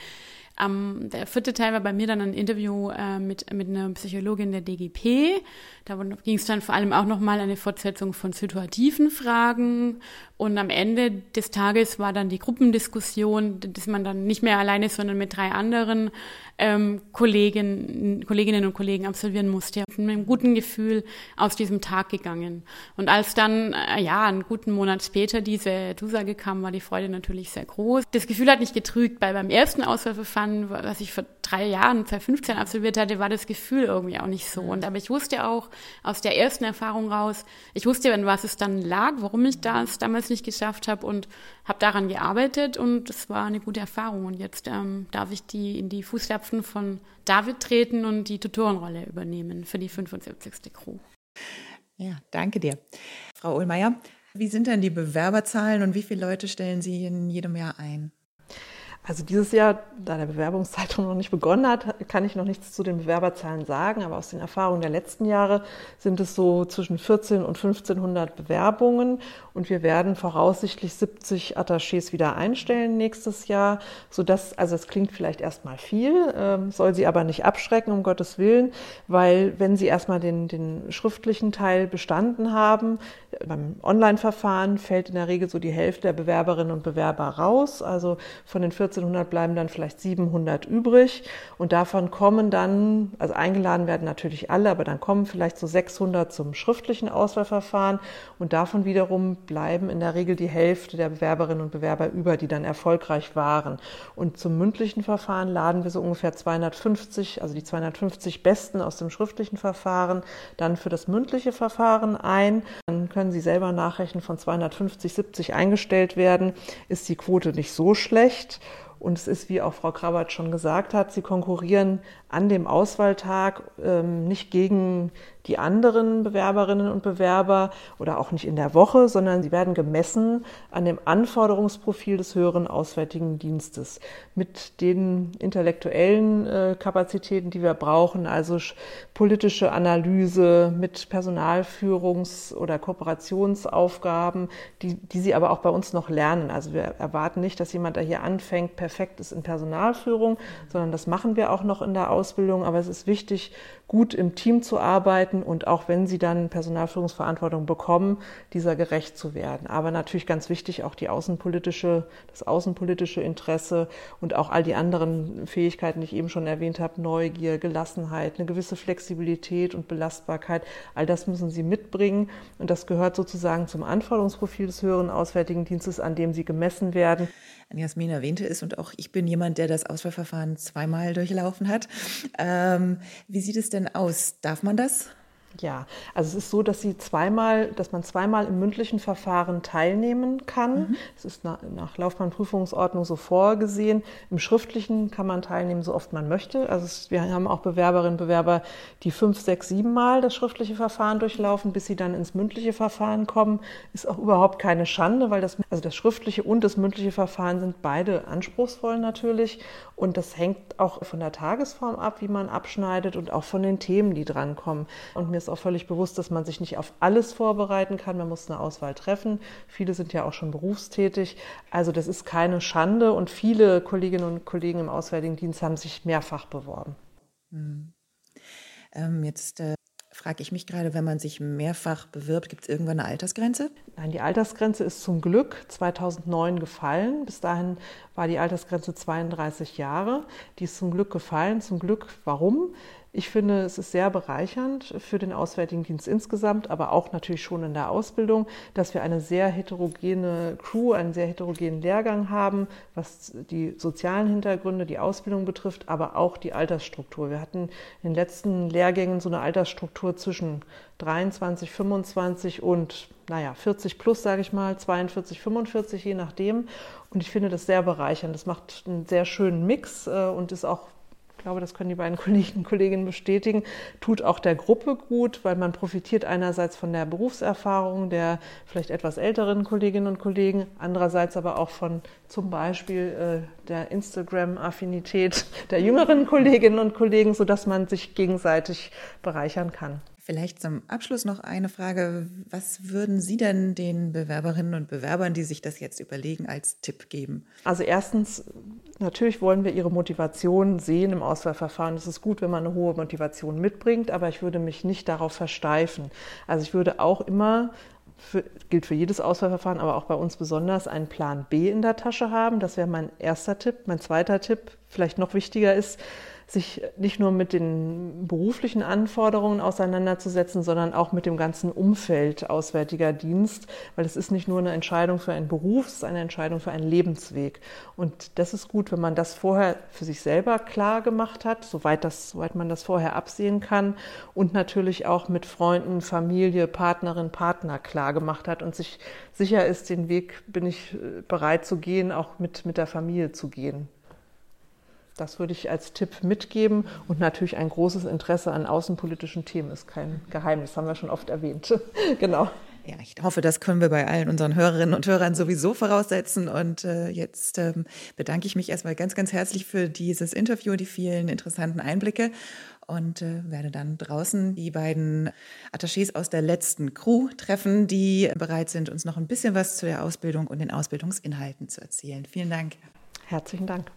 E: Ähm, der vierte Teil war bei mir dann ein Interview äh, mit, mit einer Psychologin der DGP. Da ging es dann vor allem auch nochmal eine Fortsetzung von situativen Fragen. Und am Ende des Tages war dann die Gruppendiskussion, dass man dann nicht mehr alleine, sondern mit drei anderen ähm, Kollegen, Kolleginnen und Kollegen absolvieren musste. Mit einem guten Gefühl aus diesem Tag gegangen. Und als dann, äh, ja, einen guten Monat später diese Zusage kam, war die Freude natürlich sehr groß. Das Gefühl hat nicht getrügt, weil beim ersten Auswahlverfahren, was ich vor drei Jahren, 2015 absolviert hatte, war das Gefühl irgendwie auch nicht so. Und aber ich wusste auch aus der ersten Erfahrung raus, ich wusste, an was es dann lag, warum ich das damals nicht geschafft habe und habe daran gearbeitet und es war eine gute Erfahrung. Und jetzt ähm, darf ich die in die Fußstapfen Fußstapfen von David treten und die Tutorenrolle übernehmen für die 75. Crew.
A: Ja, danke dir. Frau Ohlmeier, wie sind denn die Bewerberzahlen und wie viele Leute stellen Sie in jedem Jahr ein?
C: Also dieses Jahr, da der Bewerbungszeitraum noch nicht begonnen hat, kann ich noch nichts zu den Bewerberzahlen sagen, aber aus den Erfahrungen der letzten Jahre sind es so zwischen 14 und 1500 Bewerbungen und wir werden voraussichtlich 70 Attachés wieder einstellen nächstes Jahr, sodass, also es klingt vielleicht erstmal viel, äh, soll sie aber nicht abschrecken, um Gottes Willen, weil wenn sie erstmal den, den schriftlichen Teil bestanden haben, beim Online-Verfahren fällt in der Regel so die Hälfte der Bewerberinnen und Bewerber raus, also von den 14 1500 bleiben dann vielleicht 700 übrig und davon kommen dann, also eingeladen werden natürlich alle, aber dann kommen vielleicht so 600 zum schriftlichen Auswahlverfahren und davon wiederum bleiben in der Regel die Hälfte der Bewerberinnen und Bewerber über, die dann erfolgreich waren. Und zum mündlichen Verfahren laden wir so ungefähr 250, also die 250 Besten aus dem schriftlichen Verfahren, dann für das mündliche Verfahren ein. Dann können Sie selber nachrechnen, von 250, 70 eingestellt werden, ist die Quote nicht so schlecht. Und es ist, wie auch Frau Krabat schon gesagt hat, sie konkurrieren an dem Auswahltag ähm, nicht gegen die anderen Bewerberinnen und Bewerber oder auch nicht in der Woche, sondern sie werden gemessen an dem Anforderungsprofil des höheren Auswärtigen Dienstes mit den intellektuellen äh, Kapazitäten, die wir brauchen, also politische Analyse mit Personalführungs- oder Kooperationsaufgaben, die, die sie aber auch bei uns noch lernen. Also wir erwarten nicht, dass jemand, der hier anfängt, perfekt ist in Personalführung, sondern das machen wir auch noch in der Ausbildung. Aber es ist wichtig, gut im Team zu arbeiten und auch wenn sie dann Personalführungsverantwortung bekommen, dieser gerecht zu werden. Aber natürlich ganz wichtig auch die außenpolitische, das außenpolitische Interesse und auch all die anderen Fähigkeiten, die ich eben schon erwähnt habe, Neugier, Gelassenheit, eine gewisse Flexibilität und Belastbarkeit. All das müssen sie mitbringen und das gehört sozusagen zum Anforderungsprofil des höheren Auswärtigen Dienstes, an dem sie gemessen werden.
A: Jasmin erwähnte es und auch ich bin jemand, der das Auswahlverfahren zweimal durchlaufen hat. Ähm, wie sieht es denn aus? Darf man das?
C: Ja, also es ist so, dass sie zweimal, dass man zweimal im mündlichen Verfahren teilnehmen kann. Mhm. Es ist nach, nach Laufbahnprüfungsordnung so vorgesehen. Im schriftlichen kann man teilnehmen, so oft man möchte. Also es, wir haben auch Bewerberinnen und Bewerber, die fünf, sechs, sieben Mal das schriftliche Verfahren durchlaufen, bis sie dann ins mündliche Verfahren kommen. Ist auch überhaupt keine Schande, weil das, also das schriftliche und das mündliche Verfahren sind beide anspruchsvoll natürlich. Und das hängt auch von der Tagesform ab, wie man abschneidet und auch von den Themen, die drankommen. Und mir ist auch völlig bewusst, dass man sich nicht auf alles vorbereiten kann. Man muss eine Auswahl treffen. Viele sind ja auch schon berufstätig. Also das ist keine Schande und viele Kolleginnen und Kollegen im Auswärtigen Dienst haben sich mehrfach beworben.
A: Hm. Ähm, jetzt äh, frage ich mich gerade, wenn man sich mehrfach bewirbt, gibt es irgendwann eine Altersgrenze?
C: Nein, die Altersgrenze ist zum Glück 2009 gefallen. Bis dahin war die Altersgrenze 32 Jahre. Die ist zum Glück gefallen. Zum Glück, warum? Ich finde, es ist sehr bereichernd für den Auswärtigen Dienst insgesamt, aber auch natürlich schon in der Ausbildung, dass wir eine sehr heterogene Crew, einen sehr heterogenen Lehrgang haben, was die sozialen Hintergründe, die Ausbildung betrifft, aber auch die Altersstruktur. Wir hatten in den letzten Lehrgängen so eine Altersstruktur zwischen 23, 25 und naja, 40 plus, sage ich mal, 42, 45, je nachdem. Und ich finde das sehr bereichernd. Das macht einen sehr schönen Mix äh, und ist auch ich glaube, das können die beiden Kollegen und Kolleginnen bestätigen, tut auch der Gruppe gut, weil man profitiert einerseits von der Berufserfahrung der vielleicht etwas älteren Kolleginnen und Kollegen, andererseits aber auch von zum Beispiel äh, der Instagram-Affinität der jüngeren Kolleginnen und Kollegen, sodass man sich gegenseitig bereichern kann.
A: Vielleicht zum Abschluss noch eine Frage. Was würden Sie denn den Bewerberinnen und Bewerbern, die sich das jetzt überlegen, als Tipp geben?
C: Also erstens, natürlich wollen wir ihre Motivation sehen im Auswahlverfahren. Es ist gut, wenn man eine hohe Motivation mitbringt, aber ich würde mich nicht darauf versteifen. Also ich würde auch immer für, gilt für jedes Auswahlverfahren, aber auch bei uns besonders, einen Plan B in der Tasche haben. Das wäre mein erster Tipp. Mein zweiter Tipp, vielleicht noch wichtiger ist, sich nicht nur mit den beruflichen Anforderungen auseinanderzusetzen, sondern auch mit dem ganzen Umfeld Auswärtiger Dienst, weil es ist nicht nur eine Entscheidung für einen Beruf, es ist eine Entscheidung für einen Lebensweg. Und das ist gut, wenn man das vorher für sich selber klar gemacht hat, soweit, das, soweit man das vorher absehen kann und natürlich auch mit Freunden, Familie, Partnerin, Partner klar gemacht hat und sich sicher ist, den Weg bin ich äh, bereit zu gehen, auch mit, mit der Familie zu gehen. Das würde ich als Tipp mitgeben. Und natürlich ein großes Interesse an außenpolitischen Themen ist kein Geheimnis, haben wir schon oft erwähnt. genau.
A: Ja, ich hoffe, das können wir bei allen unseren Hörerinnen und Hörern sowieso voraussetzen. Und äh, jetzt ähm, bedanke ich mich erstmal ganz, ganz herzlich für dieses Interview, die vielen interessanten Einblicke und äh, werde dann draußen die beiden Attachés aus der letzten Crew treffen, die bereit sind, uns noch ein bisschen was zu der Ausbildung und den Ausbildungsinhalten zu erzählen. Vielen Dank.
C: Herzlichen Dank.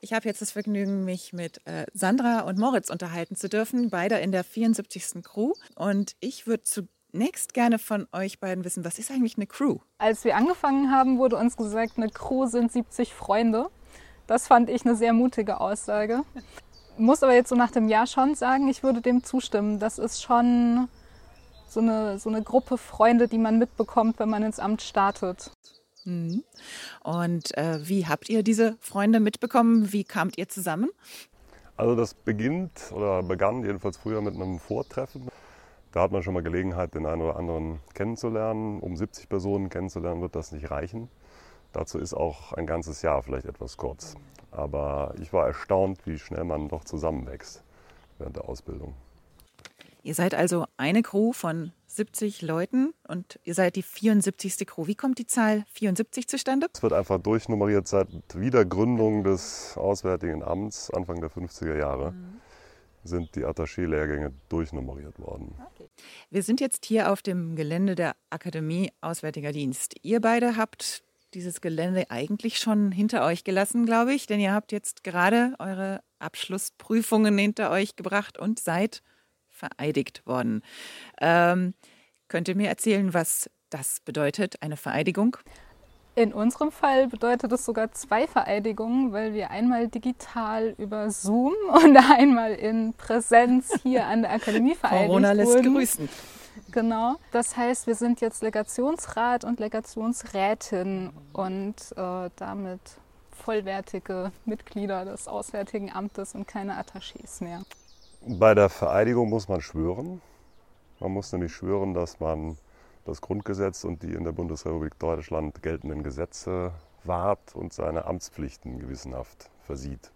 A: Ich habe jetzt das Vergnügen, mich mit äh, Sandra und Moritz unterhalten zu dürfen, beide in der 74. Crew. Und ich würde zu zunächst gerne von euch beiden wissen, was ist eigentlich eine Crew?
F: Als wir angefangen haben, wurde uns gesagt, eine Crew sind 70 Freunde. Das fand ich eine sehr mutige Aussage. Muss aber jetzt so nach dem Jahr schon sagen, ich würde dem zustimmen. Das ist schon so eine, so eine Gruppe Freunde, die man mitbekommt, wenn man ins Amt startet.
A: Mhm. Und äh, wie habt ihr diese Freunde mitbekommen? Wie kamt ihr zusammen?
G: Also das beginnt oder begann jedenfalls früher mit einem Vortreffen. Da hat man schon mal Gelegenheit, den einen oder anderen kennenzulernen. Um 70 Personen kennenzulernen wird das nicht reichen. Dazu ist auch ein ganzes Jahr vielleicht etwas kurz. Aber ich war erstaunt, wie schnell man doch zusammenwächst während der Ausbildung.
A: Ihr seid also eine Crew von 70 Leuten und ihr seid die 74. Crew. Wie kommt die Zahl 74 zustande?
G: Es wird einfach durchnummeriert seit Wiedergründung des Auswärtigen Amts Anfang der 50er Jahre. Mhm. sind die Attaché-Lehrgänge durchnummeriert worden. Okay.
A: Wir sind jetzt hier auf dem Gelände der Akademie Auswärtiger Dienst. Ihr beide habt dieses Gelände eigentlich schon hinter euch gelassen, glaube ich, denn ihr habt jetzt gerade eure Abschlussprüfungen hinter euch gebracht und seid vereidigt worden. Ähm, könnt ihr mir erzählen, was das bedeutet, eine Vereidigung?
F: In unserem Fall bedeutet es sogar zwei Vereidigungen, weil wir einmal digital über Zoom und einmal in Präsenz hier an der Akademie vereidigt
A: Corona lässt
F: wurden.
A: grüßen.
F: Genau. Das heißt, wir sind jetzt Legationsrat und Legationsrätin und äh, damit vollwertige Mitglieder des Auswärtigen Amtes und keine Attachés mehr.
G: Bei der Vereidigung muss man schwören. Man muss nämlich schwören, dass man das Grundgesetz und die in der Bundesrepublik Deutschland geltenden Gesetze wahrt und seine Amtspflichten gewissenhaft versieht.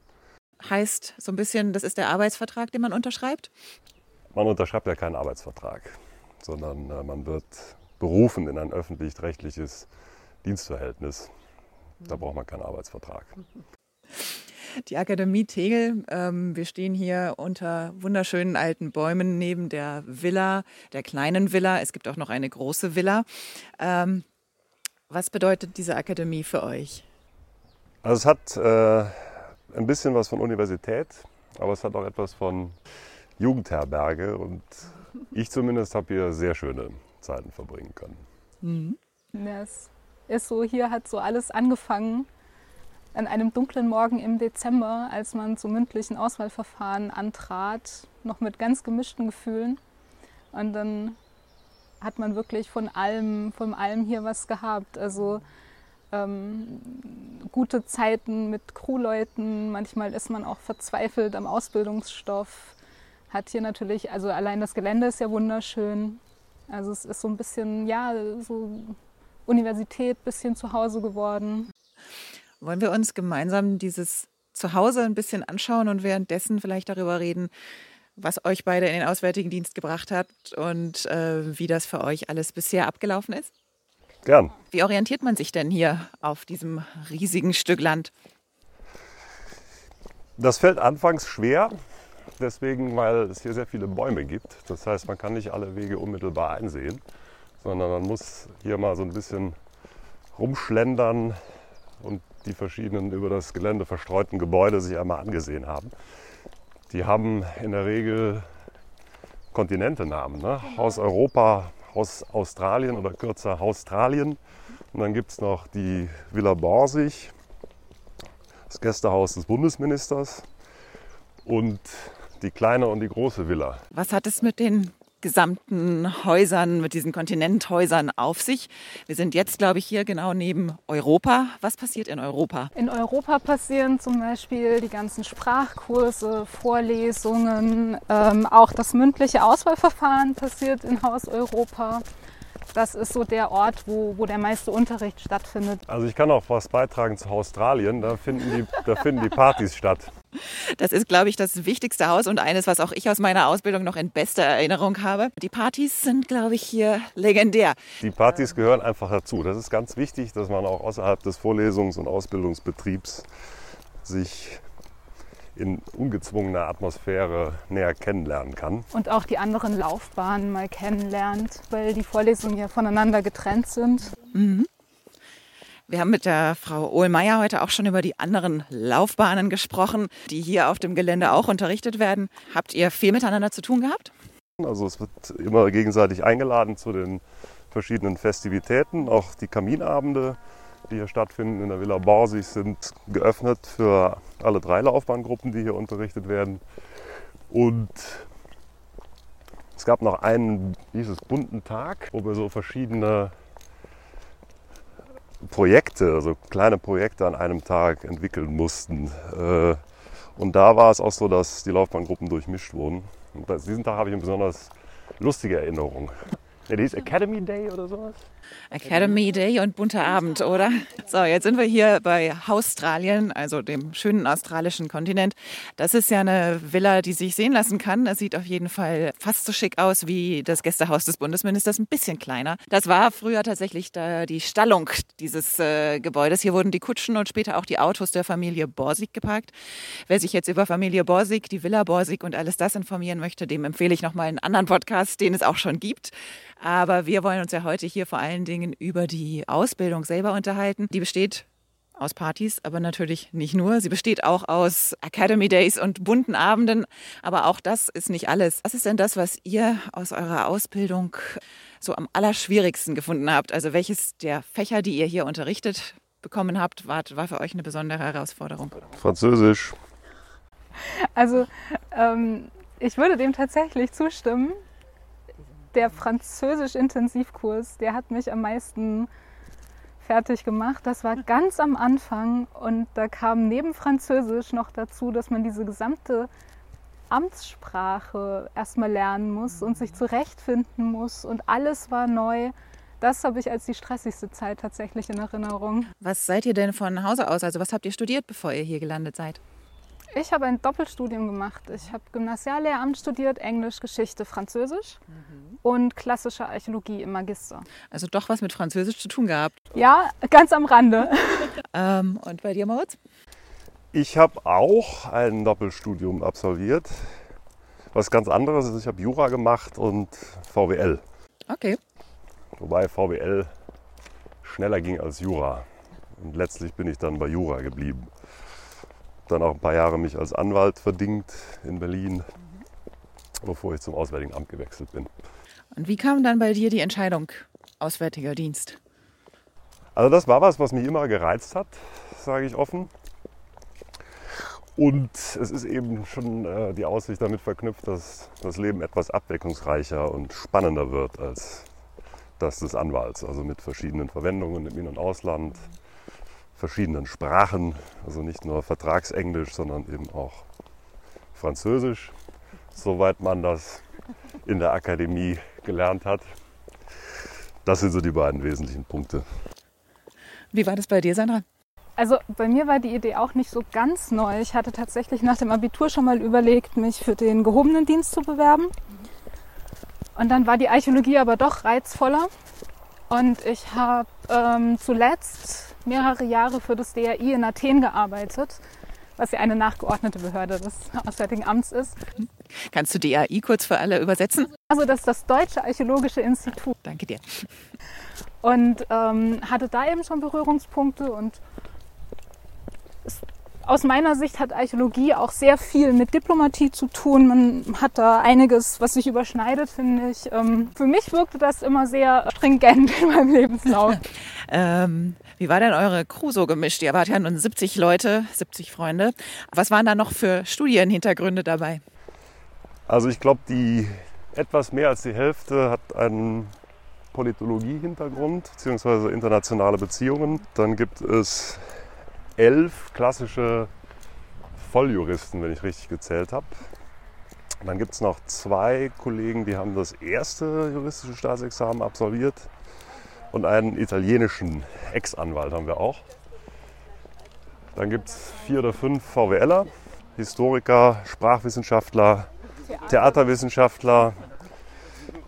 A: Heißt so ein bisschen, das ist der Arbeitsvertrag, den man unterschreibt?
G: Man unterschreibt ja keinen Arbeitsvertrag, sondern äh, man wird berufen in ein öffentlich-rechtliches Dienstverhältnis. Da braucht man keinen Arbeitsvertrag
A: die Akademie Tegel. Ähm, wir stehen hier unter wunderschönen alten Bäumen neben der Villa, der kleinen Villa. Es gibt auch noch eine große Villa. Ähm, was bedeutet diese Akademie für euch?
G: Also es hat äh, ein bisschen was von Universität, aber es hat auch etwas von Jugendherberge und ich zumindest habe hier sehr schöne Zeiten verbringen können.
F: Mhm. Ja, es ist so, hier hat so alles angefangen an einem dunklen Morgen im Dezember, als man zum mündlichen Auswahlverfahren antrat, noch mit ganz gemischten Gefühlen. Und dann hat man wirklich von allem, von allem hier was gehabt. Also ähm, gute Zeiten mit Crewleuten, manchmal ist man auch verzweifelt am Ausbildungsstoff. Hat hier natürlich, also allein das Gelände ist ja wunderschön. Also es ist so ein bisschen, ja, so Universität, bisschen zu Hause geworden.
A: Wollen wir uns gemeinsam dieses Zuhause ein bisschen anschauen und währenddessen vielleicht darüber reden, was euch beide in den Auswärtigen Dienst gebracht hat und äh, wie das für euch alles bisher abgelaufen ist?
G: Gern.
A: Wie orientiert man sich denn hier auf diesem riesigen Stück Land?
G: Das fällt anfangs schwer, deswegen, weil es hier sehr viele Bäume gibt. Das heißt, man kann nicht alle Wege unmittelbar einsehen, sondern man muss hier mal so ein bisschen rumschlendern und die verschiedenen über das Gelände verstreuten Gebäude sich einmal angesehen haben. Die haben in der Regel Kontinentenamen. Ne? Haus Europa, Haus Australien oder kürzer Australien. Und dann gibt es noch die Villa Borsig, das Gästehaus des Bundesministers und die kleine und die große Villa.
A: Was hat es mit den gesamten Häusern, mit diesen Kontinenthäusern auf sich. Wir sind jetzt, glaube ich, hier genau neben Europa. Was passiert in Europa?
F: In Europa passieren zum Beispiel die ganzen Sprachkurse, Vorlesungen, ähm, auch das mündliche Auswahlverfahren passiert in Haus Europa. Das ist so der Ort, wo, wo der meiste Unterricht stattfindet.
G: Also ich kann auch was beitragen zu Australien. Da finden die, da finden die Partys statt.
A: Das ist, glaube ich, das wichtigste Haus und eines, was auch ich aus meiner Ausbildung noch in bester Erinnerung habe. Die Partys sind, glaube ich, hier legendär.
G: Die Partys gehören einfach dazu. Das ist ganz wichtig, dass man auch außerhalb des Vorlesungs- und Ausbildungsbetriebs sich in ungezwungener Atmosphäre näher kennenlernen kann.
F: Und auch die anderen Laufbahnen mal kennenlernt, weil die Vorlesungen ja voneinander getrennt sind.
A: Mhm. Wir haben mit der Frau Ohlmeier heute auch schon über die anderen Laufbahnen gesprochen, die hier auf dem Gelände auch unterrichtet werden. Habt ihr viel miteinander zu tun gehabt?
G: Also es wird immer gegenseitig eingeladen zu den verschiedenen Festivitäten. Auch die Kaminabende, die hier stattfinden in der Villa Borsig, sind geöffnet für alle drei Laufbahngruppen, die hier unterrichtet werden. Und es gab noch einen, dieses bunten Tag, wo wir so verschiedene Projekte, also kleine Projekte an einem Tag entwickeln mussten. Äh, und da war es auch so, dass die Laufbahngruppen durchmischt wurden. Und diesen Tag habe ich eine besonders lustige Erinnerung. Ja, die hieß Academy Day oder sowas?
A: Academy Day und bunter Abend, oder? So, jetzt sind wir hier bei Australien, also dem schönen australischen Kontinent. Das ist ja eine Villa, die sich sehen lassen kann. Das sieht auf jeden Fall fast so schick aus wie das Gästehaus des Bundesministers, ein bisschen kleiner. Das war früher tatsächlich die Stallung dieses äh, Gebäudes. Hier wurden die Kutschen und später auch die Autos der Familie Borsig geparkt. Wer sich jetzt über Familie Borsig, die Villa Borsig und alles das informieren möchte, dem empfehle ich nochmal einen anderen Podcast, den es auch schon gibt. Aber wir wollen uns ja heute hier vor allen Dingen über die Ausbildung selber unterhalten. Die besteht aus Partys, aber natürlich nicht nur. Sie besteht auch aus Academy Days und bunten Abenden. Aber auch das ist nicht alles. Was ist denn das, was ihr aus eurer Ausbildung so am allerschwierigsten gefunden habt? Also welches der Fächer, die ihr hier unterrichtet bekommen habt, war, war für euch eine besondere Herausforderung?
G: Französisch.
F: Also ähm, ich würde dem tatsächlich zustimmen der Französisch-Intensivkurs, der hat mich am meisten fertig gemacht. Das war ganz am Anfang und da kam neben Französisch noch dazu, dass man diese gesamte Amtssprache erstmal lernen muss und sich zurechtfinden muss und alles war neu. Das habe ich als die stressigste Zeit tatsächlich in Erinnerung.
A: Was seid ihr denn von Hause aus? Also was habt ihr studiert, bevor ihr hier gelandet seid?
F: Ich habe ein Doppelstudium gemacht. Ich habe Gymnasiallehramt studiert, Englisch, Geschichte, Französisch mhm. und klassische Archäologie im Magister.
A: Also doch was mit Französisch zu tun gehabt?
F: Ja, ganz am Rande.
A: ähm, und bei dir, Moritz?
G: Ich habe auch ein Doppelstudium absolviert. Was ganz anderes ist, ich habe Jura gemacht und VWL.
A: Okay.
G: Wobei VWL schneller ging als Jura. Und letztlich bin ich dann bei Jura geblieben dann auch ein paar Jahre mich als Anwalt verdingt in Berlin, bevor ich zum Auswärtigen Amt gewechselt bin.
A: Und wie kam dann bei dir die Entscheidung Auswärtiger Dienst?
G: Also das war was, was mich immer gereizt hat, sage ich offen. Und es ist eben schon äh, die Aussicht damit verknüpft, dass das Leben etwas abwechslungsreicher und spannender wird als das des Anwalts. Also mit verschiedenen Verwendungen im In- und Ausland, verschiedenen Sprachen, also nicht nur Vertragsenglisch, sondern eben auch Französisch, soweit man das in der Akademie gelernt hat. Das sind so die beiden wesentlichen Punkte.
A: Wie war das bei dir, Sandra?
F: Also bei mir war die Idee auch nicht so ganz neu. Ich hatte tatsächlich nach dem Abitur schon mal überlegt, mich für den gehobenen Dienst zu bewerben. Und dann war die Archäologie aber doch reizvoller. Und ich habe ähm, zuletzt mehrere Jahre für das DRI in Athen gearbeitet, was ja eine nachgeordnete Behörde des Auswärtigen Amts ist.
A: Kannst du DAI kurz für alle übersetzen?
F: Also das ist das Deutsche Archäologische Institut.
A: Danke dir.
F: Und ähm, hatte da eben schon Berührungspunkte und es aus meiner Sicht hat Archäologie auch sehr viel mit Diplomatie zu tun. Man hat da einiges, was sich überschneidet, finde ich. Ähm, für mich wirkte das immer sehr stringent in meinem Lebenslauf.
A: ähm, wie war denn eure Crew so gemischt? Ihr wart ja nun 70 Leute, 70 Freunde. Was waren da noch für Studienhintergründe dabei?
G: Also ich glaube, die etwas mehr als die Hälfte hat einen Politologie-Hintergrund bzw. internationale Beziehungen. Dann gibt es elf klassische Volljuristen, wenn ich richtig gezählt habe. Dann gibt es noch zwei Kollegen, die haben das erste juristische Staatsexamen absolviert und einen italienischen Ex-Anwalt haben wir auch. Dann gibt es vier oder fünf VWLer, Historiker, Sprachwissenschaftler, Theaterwissenschaftler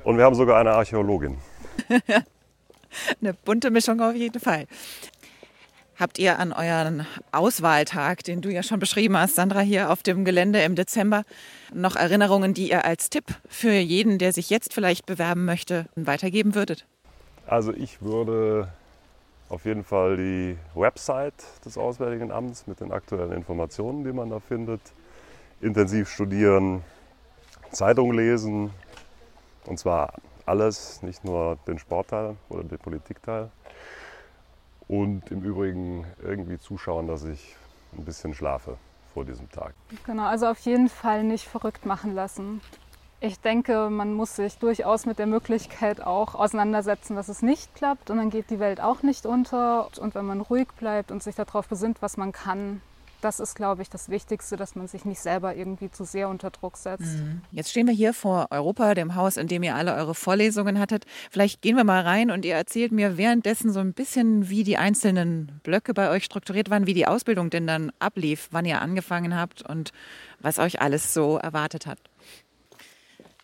G: und wir haben sogar eine Archäologin.
A: eine bunte Mischung auf jeden Fall. Habt ihr an euren Auswahltag, den du ja schon beschrieben hast, Sandra, hier auf dem Gelände im Dezember, noch Erinnerungen, die ihr als Tipp für jeden, der sich jetzt vielleicht bewerben möchte, weitergeben würdet?
G: Also ich würde auf jeden Fall die Website des Auswärtigen Amts mit den aktuellen Informationen, die man da findet, intensiv studieren, Zeitung lesen, Und zwar alles, nicht nur den Sportteil oder den Politikteil. Und im Übrigen irgendwie zuschauen, dass ich ein bisschen schlafe vor diesem Tag.
F: Genau, also auf jeden Fall nicht verrückt machen lassen. Ich denke, man muss sich durchaus mit der Möglichkeit auch auseinandersetzen, dass es nicht klappt und dann geht die Welt auch nicht unter. Und wenn man ruhig bleibt und sich darauf besinnt, was man kann, das ist, glaube ich, das Wichtigste, dass man sich nicht selber irgendwie zu sehr unter Druck setzt.
A: Mhm. Jetzt stehen wir hier vor Europa, dem Haus, in dem ihr alle eure Vorlesungen hattet. Vielleicht gehen wir mal rein und ihr erzählt mir währenddessen so ein bisschen, wie die einzelnen Blöcke bei euch strukturiert waren, wie die Ausbildung denn dann ablief, wann ihr angefangen habt und was euch alles so erwartet hat.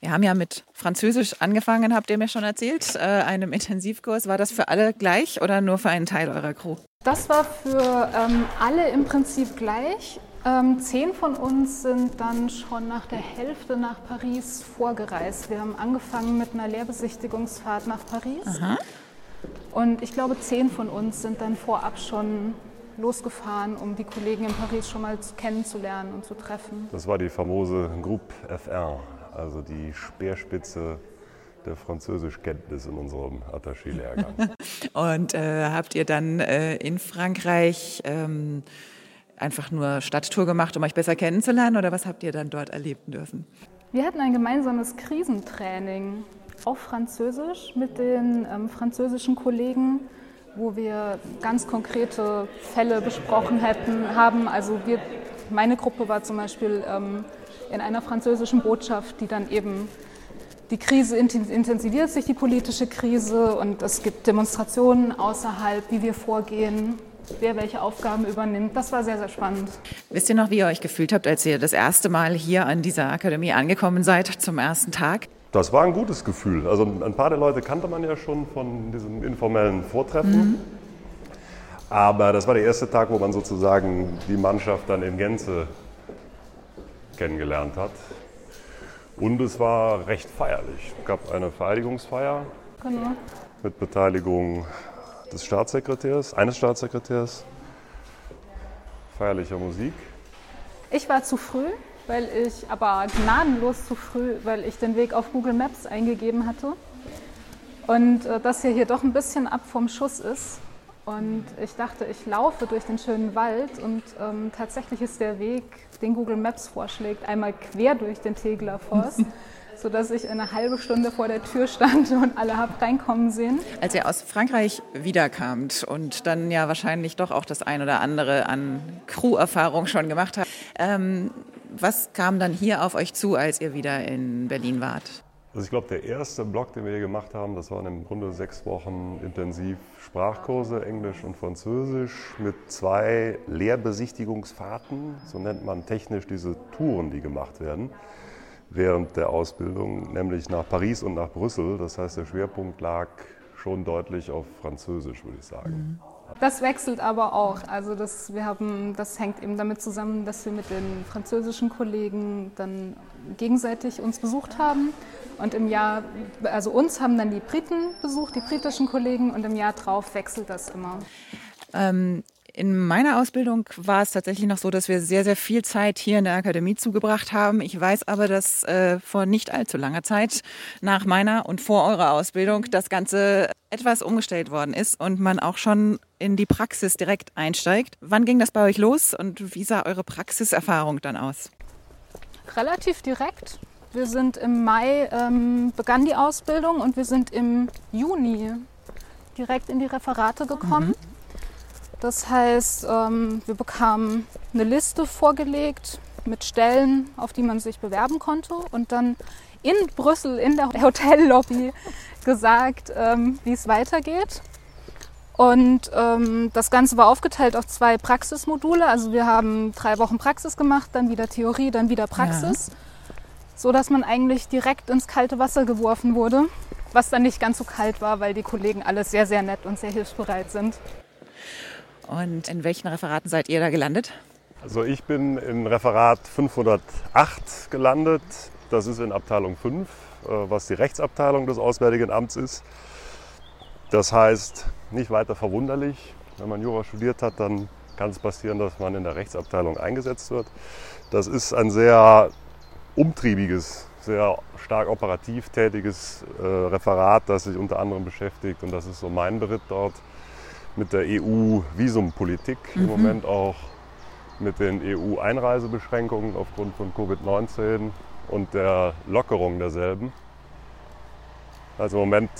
A: Wir haben ja mit Französisch angefangen, habt ihr mir schon erzählt, äh, einem Intensivkurs. War das für alle gleich oder nur für einen Teil eurer Crew?
F: Das war für ähm, alle im Prinzip gleich. Ähm, zehn von uns sind dann schon nach der Hälfte nach Paris vorgereist. Wir haben angefangen mit einer Lehrbesichtigungsfahrt nach Paris.
A: Aha.
F: Und ich glaube, zehn von uns sind dann vorab schon losgefahren, um die Kollegen in Paris schon mal kennenzulernen und zu treffen.
G: Das war die famose Groupe FR, also die Speerspitze der Französischkenntnis in unserem Attaché-Lehrgang.
A: Und äh, habt ihr dann äh, in Frankreich ähm, einfach nur Stadttour gemacht, um euch besser kennenzulernen oder was habt ihr dann dort erleben dürfen?
F: Wir hatten ein gemeinsames Krisentraining auf Französisch mit den ähm, französischen Kollegen, wo wir ganz konkrete Fälle besprochen hätten, haben. Also wir, meine Gruppe war zum Beispiel ähm, in einer französischen Botschaft, die dann eben die Krise intensiviert sich, die politische Krise, und es gibt Demonstrationen außerhalb, wie wir vorgehen, wer welche Aufgaben übernimmt. Das war sehr, sehr spannend.
A: Wisst ihr noch, wie ihr euch gefühlt habt, als ihr das erste Mal hier an dieser Akademie angekommen seid zum ersten Tag?
G: Das war ein gutes Gefühl. Also ein paar der Leute kannte man ja schon von diesem informellen Vortreffen. Mhm. Aber das war der erste Tag, wo man sozusagen die Mannschaft dann in Gänze kennengelernt hat. Und es war recht feierlich. Es gab eine Vereidigungsfeier genau. mit Beteiligung des Staatssekretärs, eines Staatssekretärs, feierlicher Musik.
F: Ich war zu früh, weil ich, aber gnadenlos zu früh, weil ich den Weg auf Google Maps eingegeben hatte. Und äh, das hier, hier doch ein bisschen ab vom Schuss ist. Und ich dachte, ich laufe durch den schönen Wald und ähm, tatsächlich ist der Weg, den Google Maps vorschlägt, einmal quer durch den Tegeler Forst. sodass ich eine halbe Stunde vor der Tür stand und alle habe reinkommen sehen.
A: Als ihr aus Frankreich wiederkamt und dann ja wahrscheinlich doch auch das ein oder andere an Crew-Erfahrung schon gemacht habt, ähm, was kam dann hier auf euch zu, als ihr wieder in Berlin wart?
G: Also ich glaube, der erste Blog, den wir hier gemacht haben, das waren im Grunde sechs Wochen intensiv Sprachkurse, Englisch und Französisch, mit zwei Lehrbesichtigungsfahrten, so nennt man technisch diese Touren, die gemacht werden während der Ausbildung, nämlich nach Paris und nach Brüssel. Das heißt, der Schwerpunkt lag schon deutlich auf Französisch, würde ich sagen.
F: Mhm. Das wechselt aber auch. Also das, wir haben, das hängt eben damit zusammen, dass wir mit den französischen Kollegen dann gegenseitig uns besucht haben. Und im Jahr, also uns haben dann die Briten besucht, die britischen Kollegen, und im Jahr drauf wechselt das immer.
A: Ähm, in meiner Ausbildung war es tatsächlich noch so, dass wir sehr, sehr viel Zeit hier in der Akademie zugebracht haben. Ich weiß aber, dass äh, vor nicht allzu langer Zeit nach meiner und vor eurer Ausbildung das Ganze etwas umgestellt worden ist und man auch schon in die Praxis direkt einsteigt. Wann ging das bei euch los und wie sah eure Praxiserfahrung dann aus?
F: Relativ direkt. Wir sind im Mai ähm, begann die Ausbildung und wir sind im Juni direkt in die Referate gekommen. Mhm. Das heißt, ähm, wir bekamen eine Liste vorgelegt mit Stellen, auf die man sich bewerben konnte und dann in Brüssel in der Hotellobby gesagt, ähm, wie es weitergeht. Und ähm, das Ganze war aufgeteilt auf zwei Praxismodule. Also wir haben drei Wochen Praxis gemacht, dann wieder Theorie, dann wieder Praxis. Ja. So dass man eigentlich direkt ins kalte Wasser geworfen wurde. Was dann nicht ganz so kalt war, weil die Kollegen alle sehr, sehr nett und sehr hilfsbereit sind.
A: Und in welchen Referaten seid ihr da gelandet?
G: Also ich bin in Referat 508 gelandet. Das ist in Abteilung 5, äh, was die Rechtsabteilung des Auswärtigen Amts ist. Das heißt, nicht weiter verwunderlich. Wenn man Jura studiert hat, dann kann es passieren, dass man in der Rechtsabteilung eingesetzt wird. Das ist ein sehr umtriebiges sehr stark operativ tätiges äh, Referat, das sich unter anderem beschäftigt, und das ist so mein Beritt dort, mit der EU-Visumpolitik, mhm. im Moment auch mit den EU-Einreisebeschränkungen aufgrund von Covid-19 und der Lockerung derselben. Also im Moment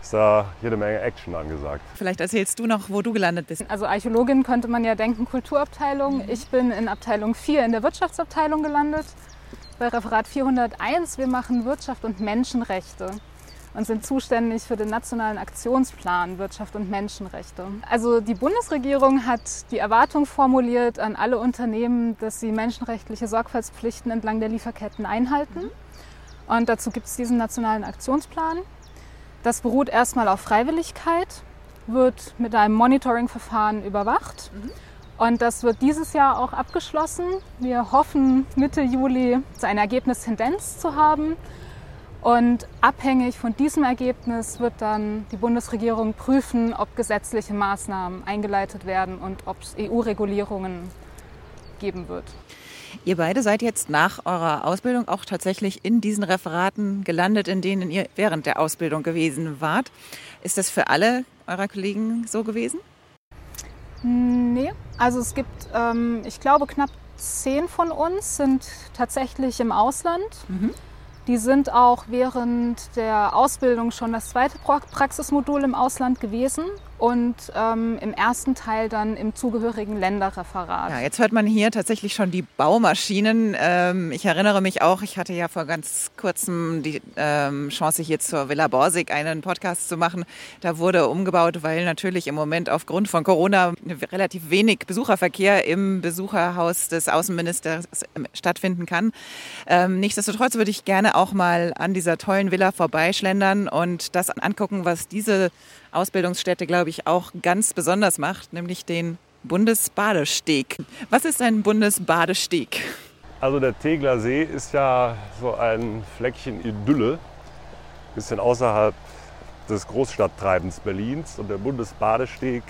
G: ist da jede Menge Action angesagt.
A: Vielleicht erzählst du noch, wo du gelandet bist.
F: Also Archäologin könnte man ja denken, Kulturabteilung. Ich bin in Abteilung 4 in der Wirtschaftsabteilung gelandet, bei Referat 401. Wir machen Wirtschaft und Menschenrechte und sind zuständig für den nationalen Aktionsplan Wirtschaft und Menschenrechte. Also die Bundesregierung hat die Erwartung formuliert an alle Unternehmen, dass sie menschenrechtliche Sorgfaltspflichten entlang der Lieferketten einhalten. Und dazu gibt es diesen nationalen Aktionsplan. Das beruht erstmal auf Freiwilligkeit, wird mit einem Monitoring-Verfahren überwacht. Und das wird dieses Jahr auch abgeschlossen. Wir hoffen, Mitte Juli eine Ergebnistendenz zu haben. Und abhängig von diesem Ergebnis wird dann die Bundesregierung prüfen, ob gesetzliche Maßnahmen eingeleitet werden und ob es EU-Regulierungen geben wird.
A: Ihr beide seid jetzt nach eurer Ausbildung auch tatsächlich in diesen Referaten gelandet, in denen ihr während der Ausbildung gewesen wart. Ist das für alle eurer Kollegen so gewesen?
F: Nee, also es gibt, ähm, ich glaube, knapp zehn von uns sind tatsächlich im Ausland. Mhm. Die sind auch während der Ausbildung schon das zweite Praxismodul im Ausland gewesen und ähm, im ersten Teil dann im zugehörigen Länderreferat.
A: Ja, jetzt hört man hier tatsächlich schon die Baumaschinen. Ähm, ich erinnere mich auch, ich hatte ja vor ganz kurzem die ähm, Chance, hier zur Villa Borsig einen Podcast zu machen. Da wurde umgebaut, weil natürlich im Moment aufgrund von Corona relativ wenig Besucherverkehr im Besucherhaus des Außenministers ähm, stattfinden kann. Ähm, nichtsdestotrotz würde ich gerne auch mal an dieser tollen Villa vorbeischlendern und das angucken, was diese Ausbildungsstätte, glaube ich, auch ganz besonders macht, nämlich den Bundesbadesteg. Was ist ein Bundesbadesteg?
G: Also der Tegler See ist ja so ein Fleckchen Idylle, bisschen außerhalb des Großstadttreibens Berlins. Und der Bundesbadesteg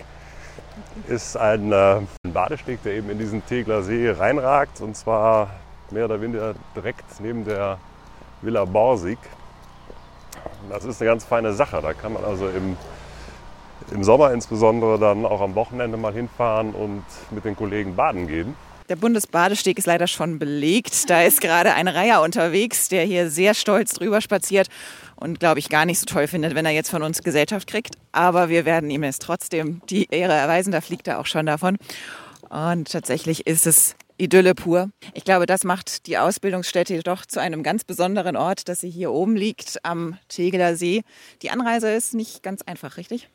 G: ist ein, äh, ein Badesteg, der eben in diesen Tegler See reinragt. Und zwar mehr oder weniger direkt neben der Villa Borsig. Das ist eine ganz feine Sache. Da kann man also im im Sommer insbesondere dann auch am Wochenende mal hinfahren und mit den Kollegen baden gehen.
A: Der Bundesbadesteg ist leider schon belegt. Da ist gerade ein Reiher unterwegs, der hier sehr stolz drüber spaziert und glaube ich gar nicht so toll findet, wenn er jetzt von uns Gesellschaft kriegt. Aber wir werden ihm jetzt trotzdem die Ehre erweisen. Da fliegt er auch schon davon. Und tatsächlich ist es Idylle pur. Ich glaube, das macht die Ausbildungsstätte doch zu einem ganz besonderen Ort, dass sie hier oben liegt am Tegeler See. Die Anreise ist nicht ganz einfach, richtig?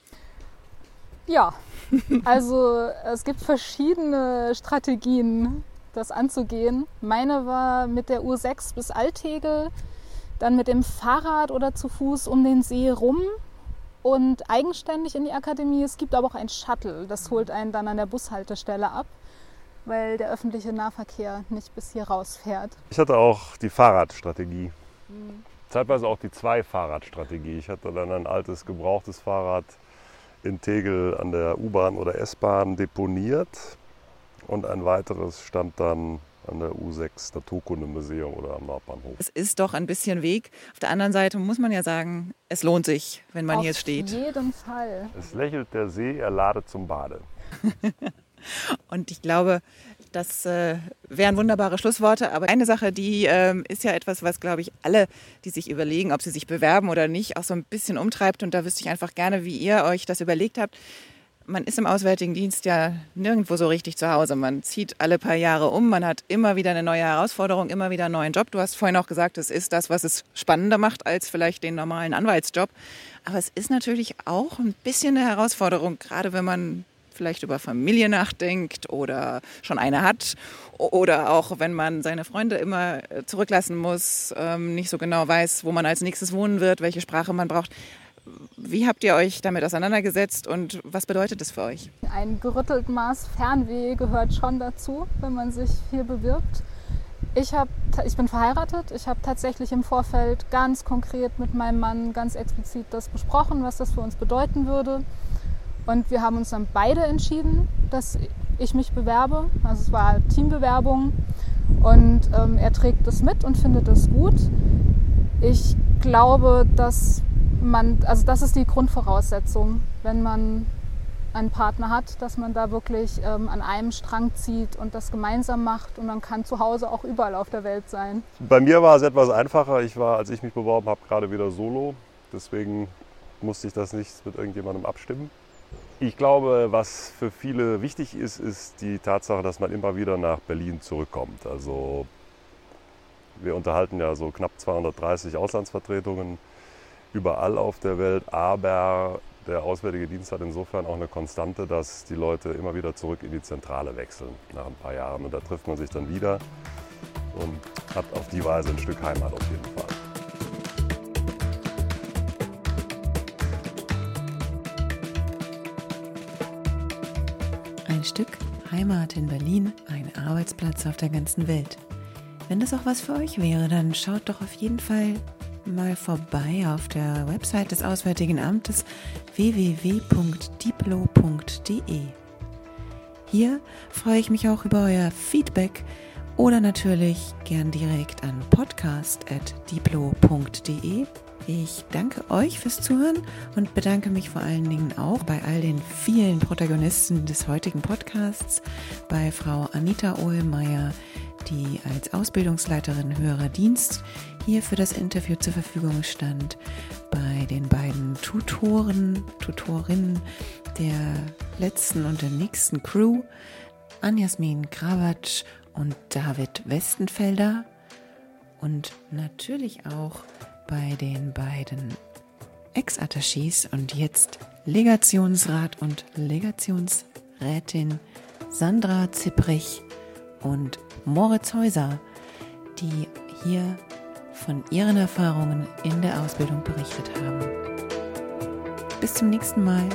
F: Ja, also es gibt verschiedene Strategien, das anzugehen. Meine war mit der U6 bis Altegel, dann mit dem Fahrrad oder zu Fuß um den See rum und eigenständig in die Akademie. Es gibt aber auch ein Shuttle, das holt einen dann an der Bushaltestelle ab, weil der öffentliche Nahverkehr nicht bis hier rausfährt.
G: Ich hatte auch die Fahrradstrategie. Mhm. Zeitweise auch die Zwei-Fahrradstrategie. Ich hatte dann ein altes, gebrauchtes Fahrrad in Tegel an der U-Bahn oder S-Bahn deponiert und ein weiteres stand dann an der U6 Naturkundemuseum oder am Nordbahnhof.
A: Es ist doch ein bisschen Weg. Auf der anderen Seite muss man ja sagen, es lohnt sich, wenn man
F: Auf
A: hier steht.
F: Auf jeden Fall.
G: Es lächelt der See, er ladet zum Bade.
A: und ich glaube, das äh, wären wunderbare Schlussworte. Aber eine Sache, die äh, ist ja etwas, was, glaube ich, alle, die sich überlegen, ob sie sich bewerben oder nicht, auch so ein bisschen umtreibt. Und da wüsste ich einfach gerne, wie ihr euch das überlegt habt. Man ist im Auswärtigen Dienst ja nirgendwo so richtig zu Hause. Man zieht alle paar Jahre um, man hat immer wieder eine neue Herausforderung, immer wieder einen neuen Job. Du hast vorhin auch gesagt, es ist das, was es spannender macht als vielleicht den normalen Anwaltsjob. Aber es ist natürlich auch ein bisschen eine Herausforderung, gerade wenn man vielleicht über Familie nachdenkt oder schon eine hat oder auch wenn man seine Freunde immer äh, zurücklassen muss, ähm, nicht so genau weiß, wo man als nächstes wohnen wird, welche Sprache man braucht. Wie habt ihr euch damit auseinandergesetzt und was bedeutet das für euch?
F: Ein gerüttelt Maß Fernweh gehört schon dazu, wenn man sich hier bewirbt. Ich, hab, ich bin verheiratet. Ich habe tatsächlich im Vorfeld ganz konkret mit meinem Mann ganz explizit das besprochen, was das für uns bedeuten würde. Und wir haben uns dann beide entschieden, dass ich mich bewerbe. Also es war Teambewerbung. Und ähm, er trägt es mit und findet es gut. Ich glaube, dass man, also das ist die Grundvoraussetzung, wenn man einen Partner hat, dass man da wirklich ähm, an einem Strang zieht und das gemeinsam macht und man kann zu Hause auch überall auf der Welt sein.
G: Bei mir war es etwas einfacher. Ich war, als ich mich beworben habe, gerade wieder solo. Deswegen musste ich das nicht mit irgendjemandem abstimmen. Ich glaube, was für viele wichtig ist, ist die Tatsache, dass man immer wieder nach Berlin zurückkommt. Also wir unterhalten ja so knapp 230 Auslandsvertretungen überall auf der Welt, aber der Auswärtige Dienst hat insofern auch eine Konstante, dass die Leute immer wieder zurück in die Zentrale wechseln nach ein paar Jahren. Und da trifft man sich dann wieder und hat auf die Weise ein Stück Heimat auf jeden Fall.
A: Stück Heimat in Berlin, ein Arbeitsplatz auf der ganzen Welt. Wenn das auch was für euch wäre, dann schaut doch auf jeden Fall mal vorbei auf der Website des Auswärtigen Amtes www.diplo.de. Hier freue ich mich auch über euer Feedback oder natürlich gern direkt an podcast.diplo.de. Ich danke euch fürs Zuhören und bedanke mich vor allen Dingen auch bei all den vielen Protagonisten des heutigen Podcasts, bei Frau Anita Ohlmeier, die als Ausbildungsleiterin höherer Dienst hier für das Interview zur Verfügung stand, bei den beiden Tutoren, Tutorinnen der letzten und der nächsten Crew, Anjasmin Krawatsch und David Westenfelder. Und natürlich auch bei den beiden Ex-Attachés und jetzt Legationsrat und Legationsrätin Sandra Zipprich und Moritz Häuser, die hier von ihren Erfahrungen in der Ausbildung berichtet haben. Bis zum nächsten Mal.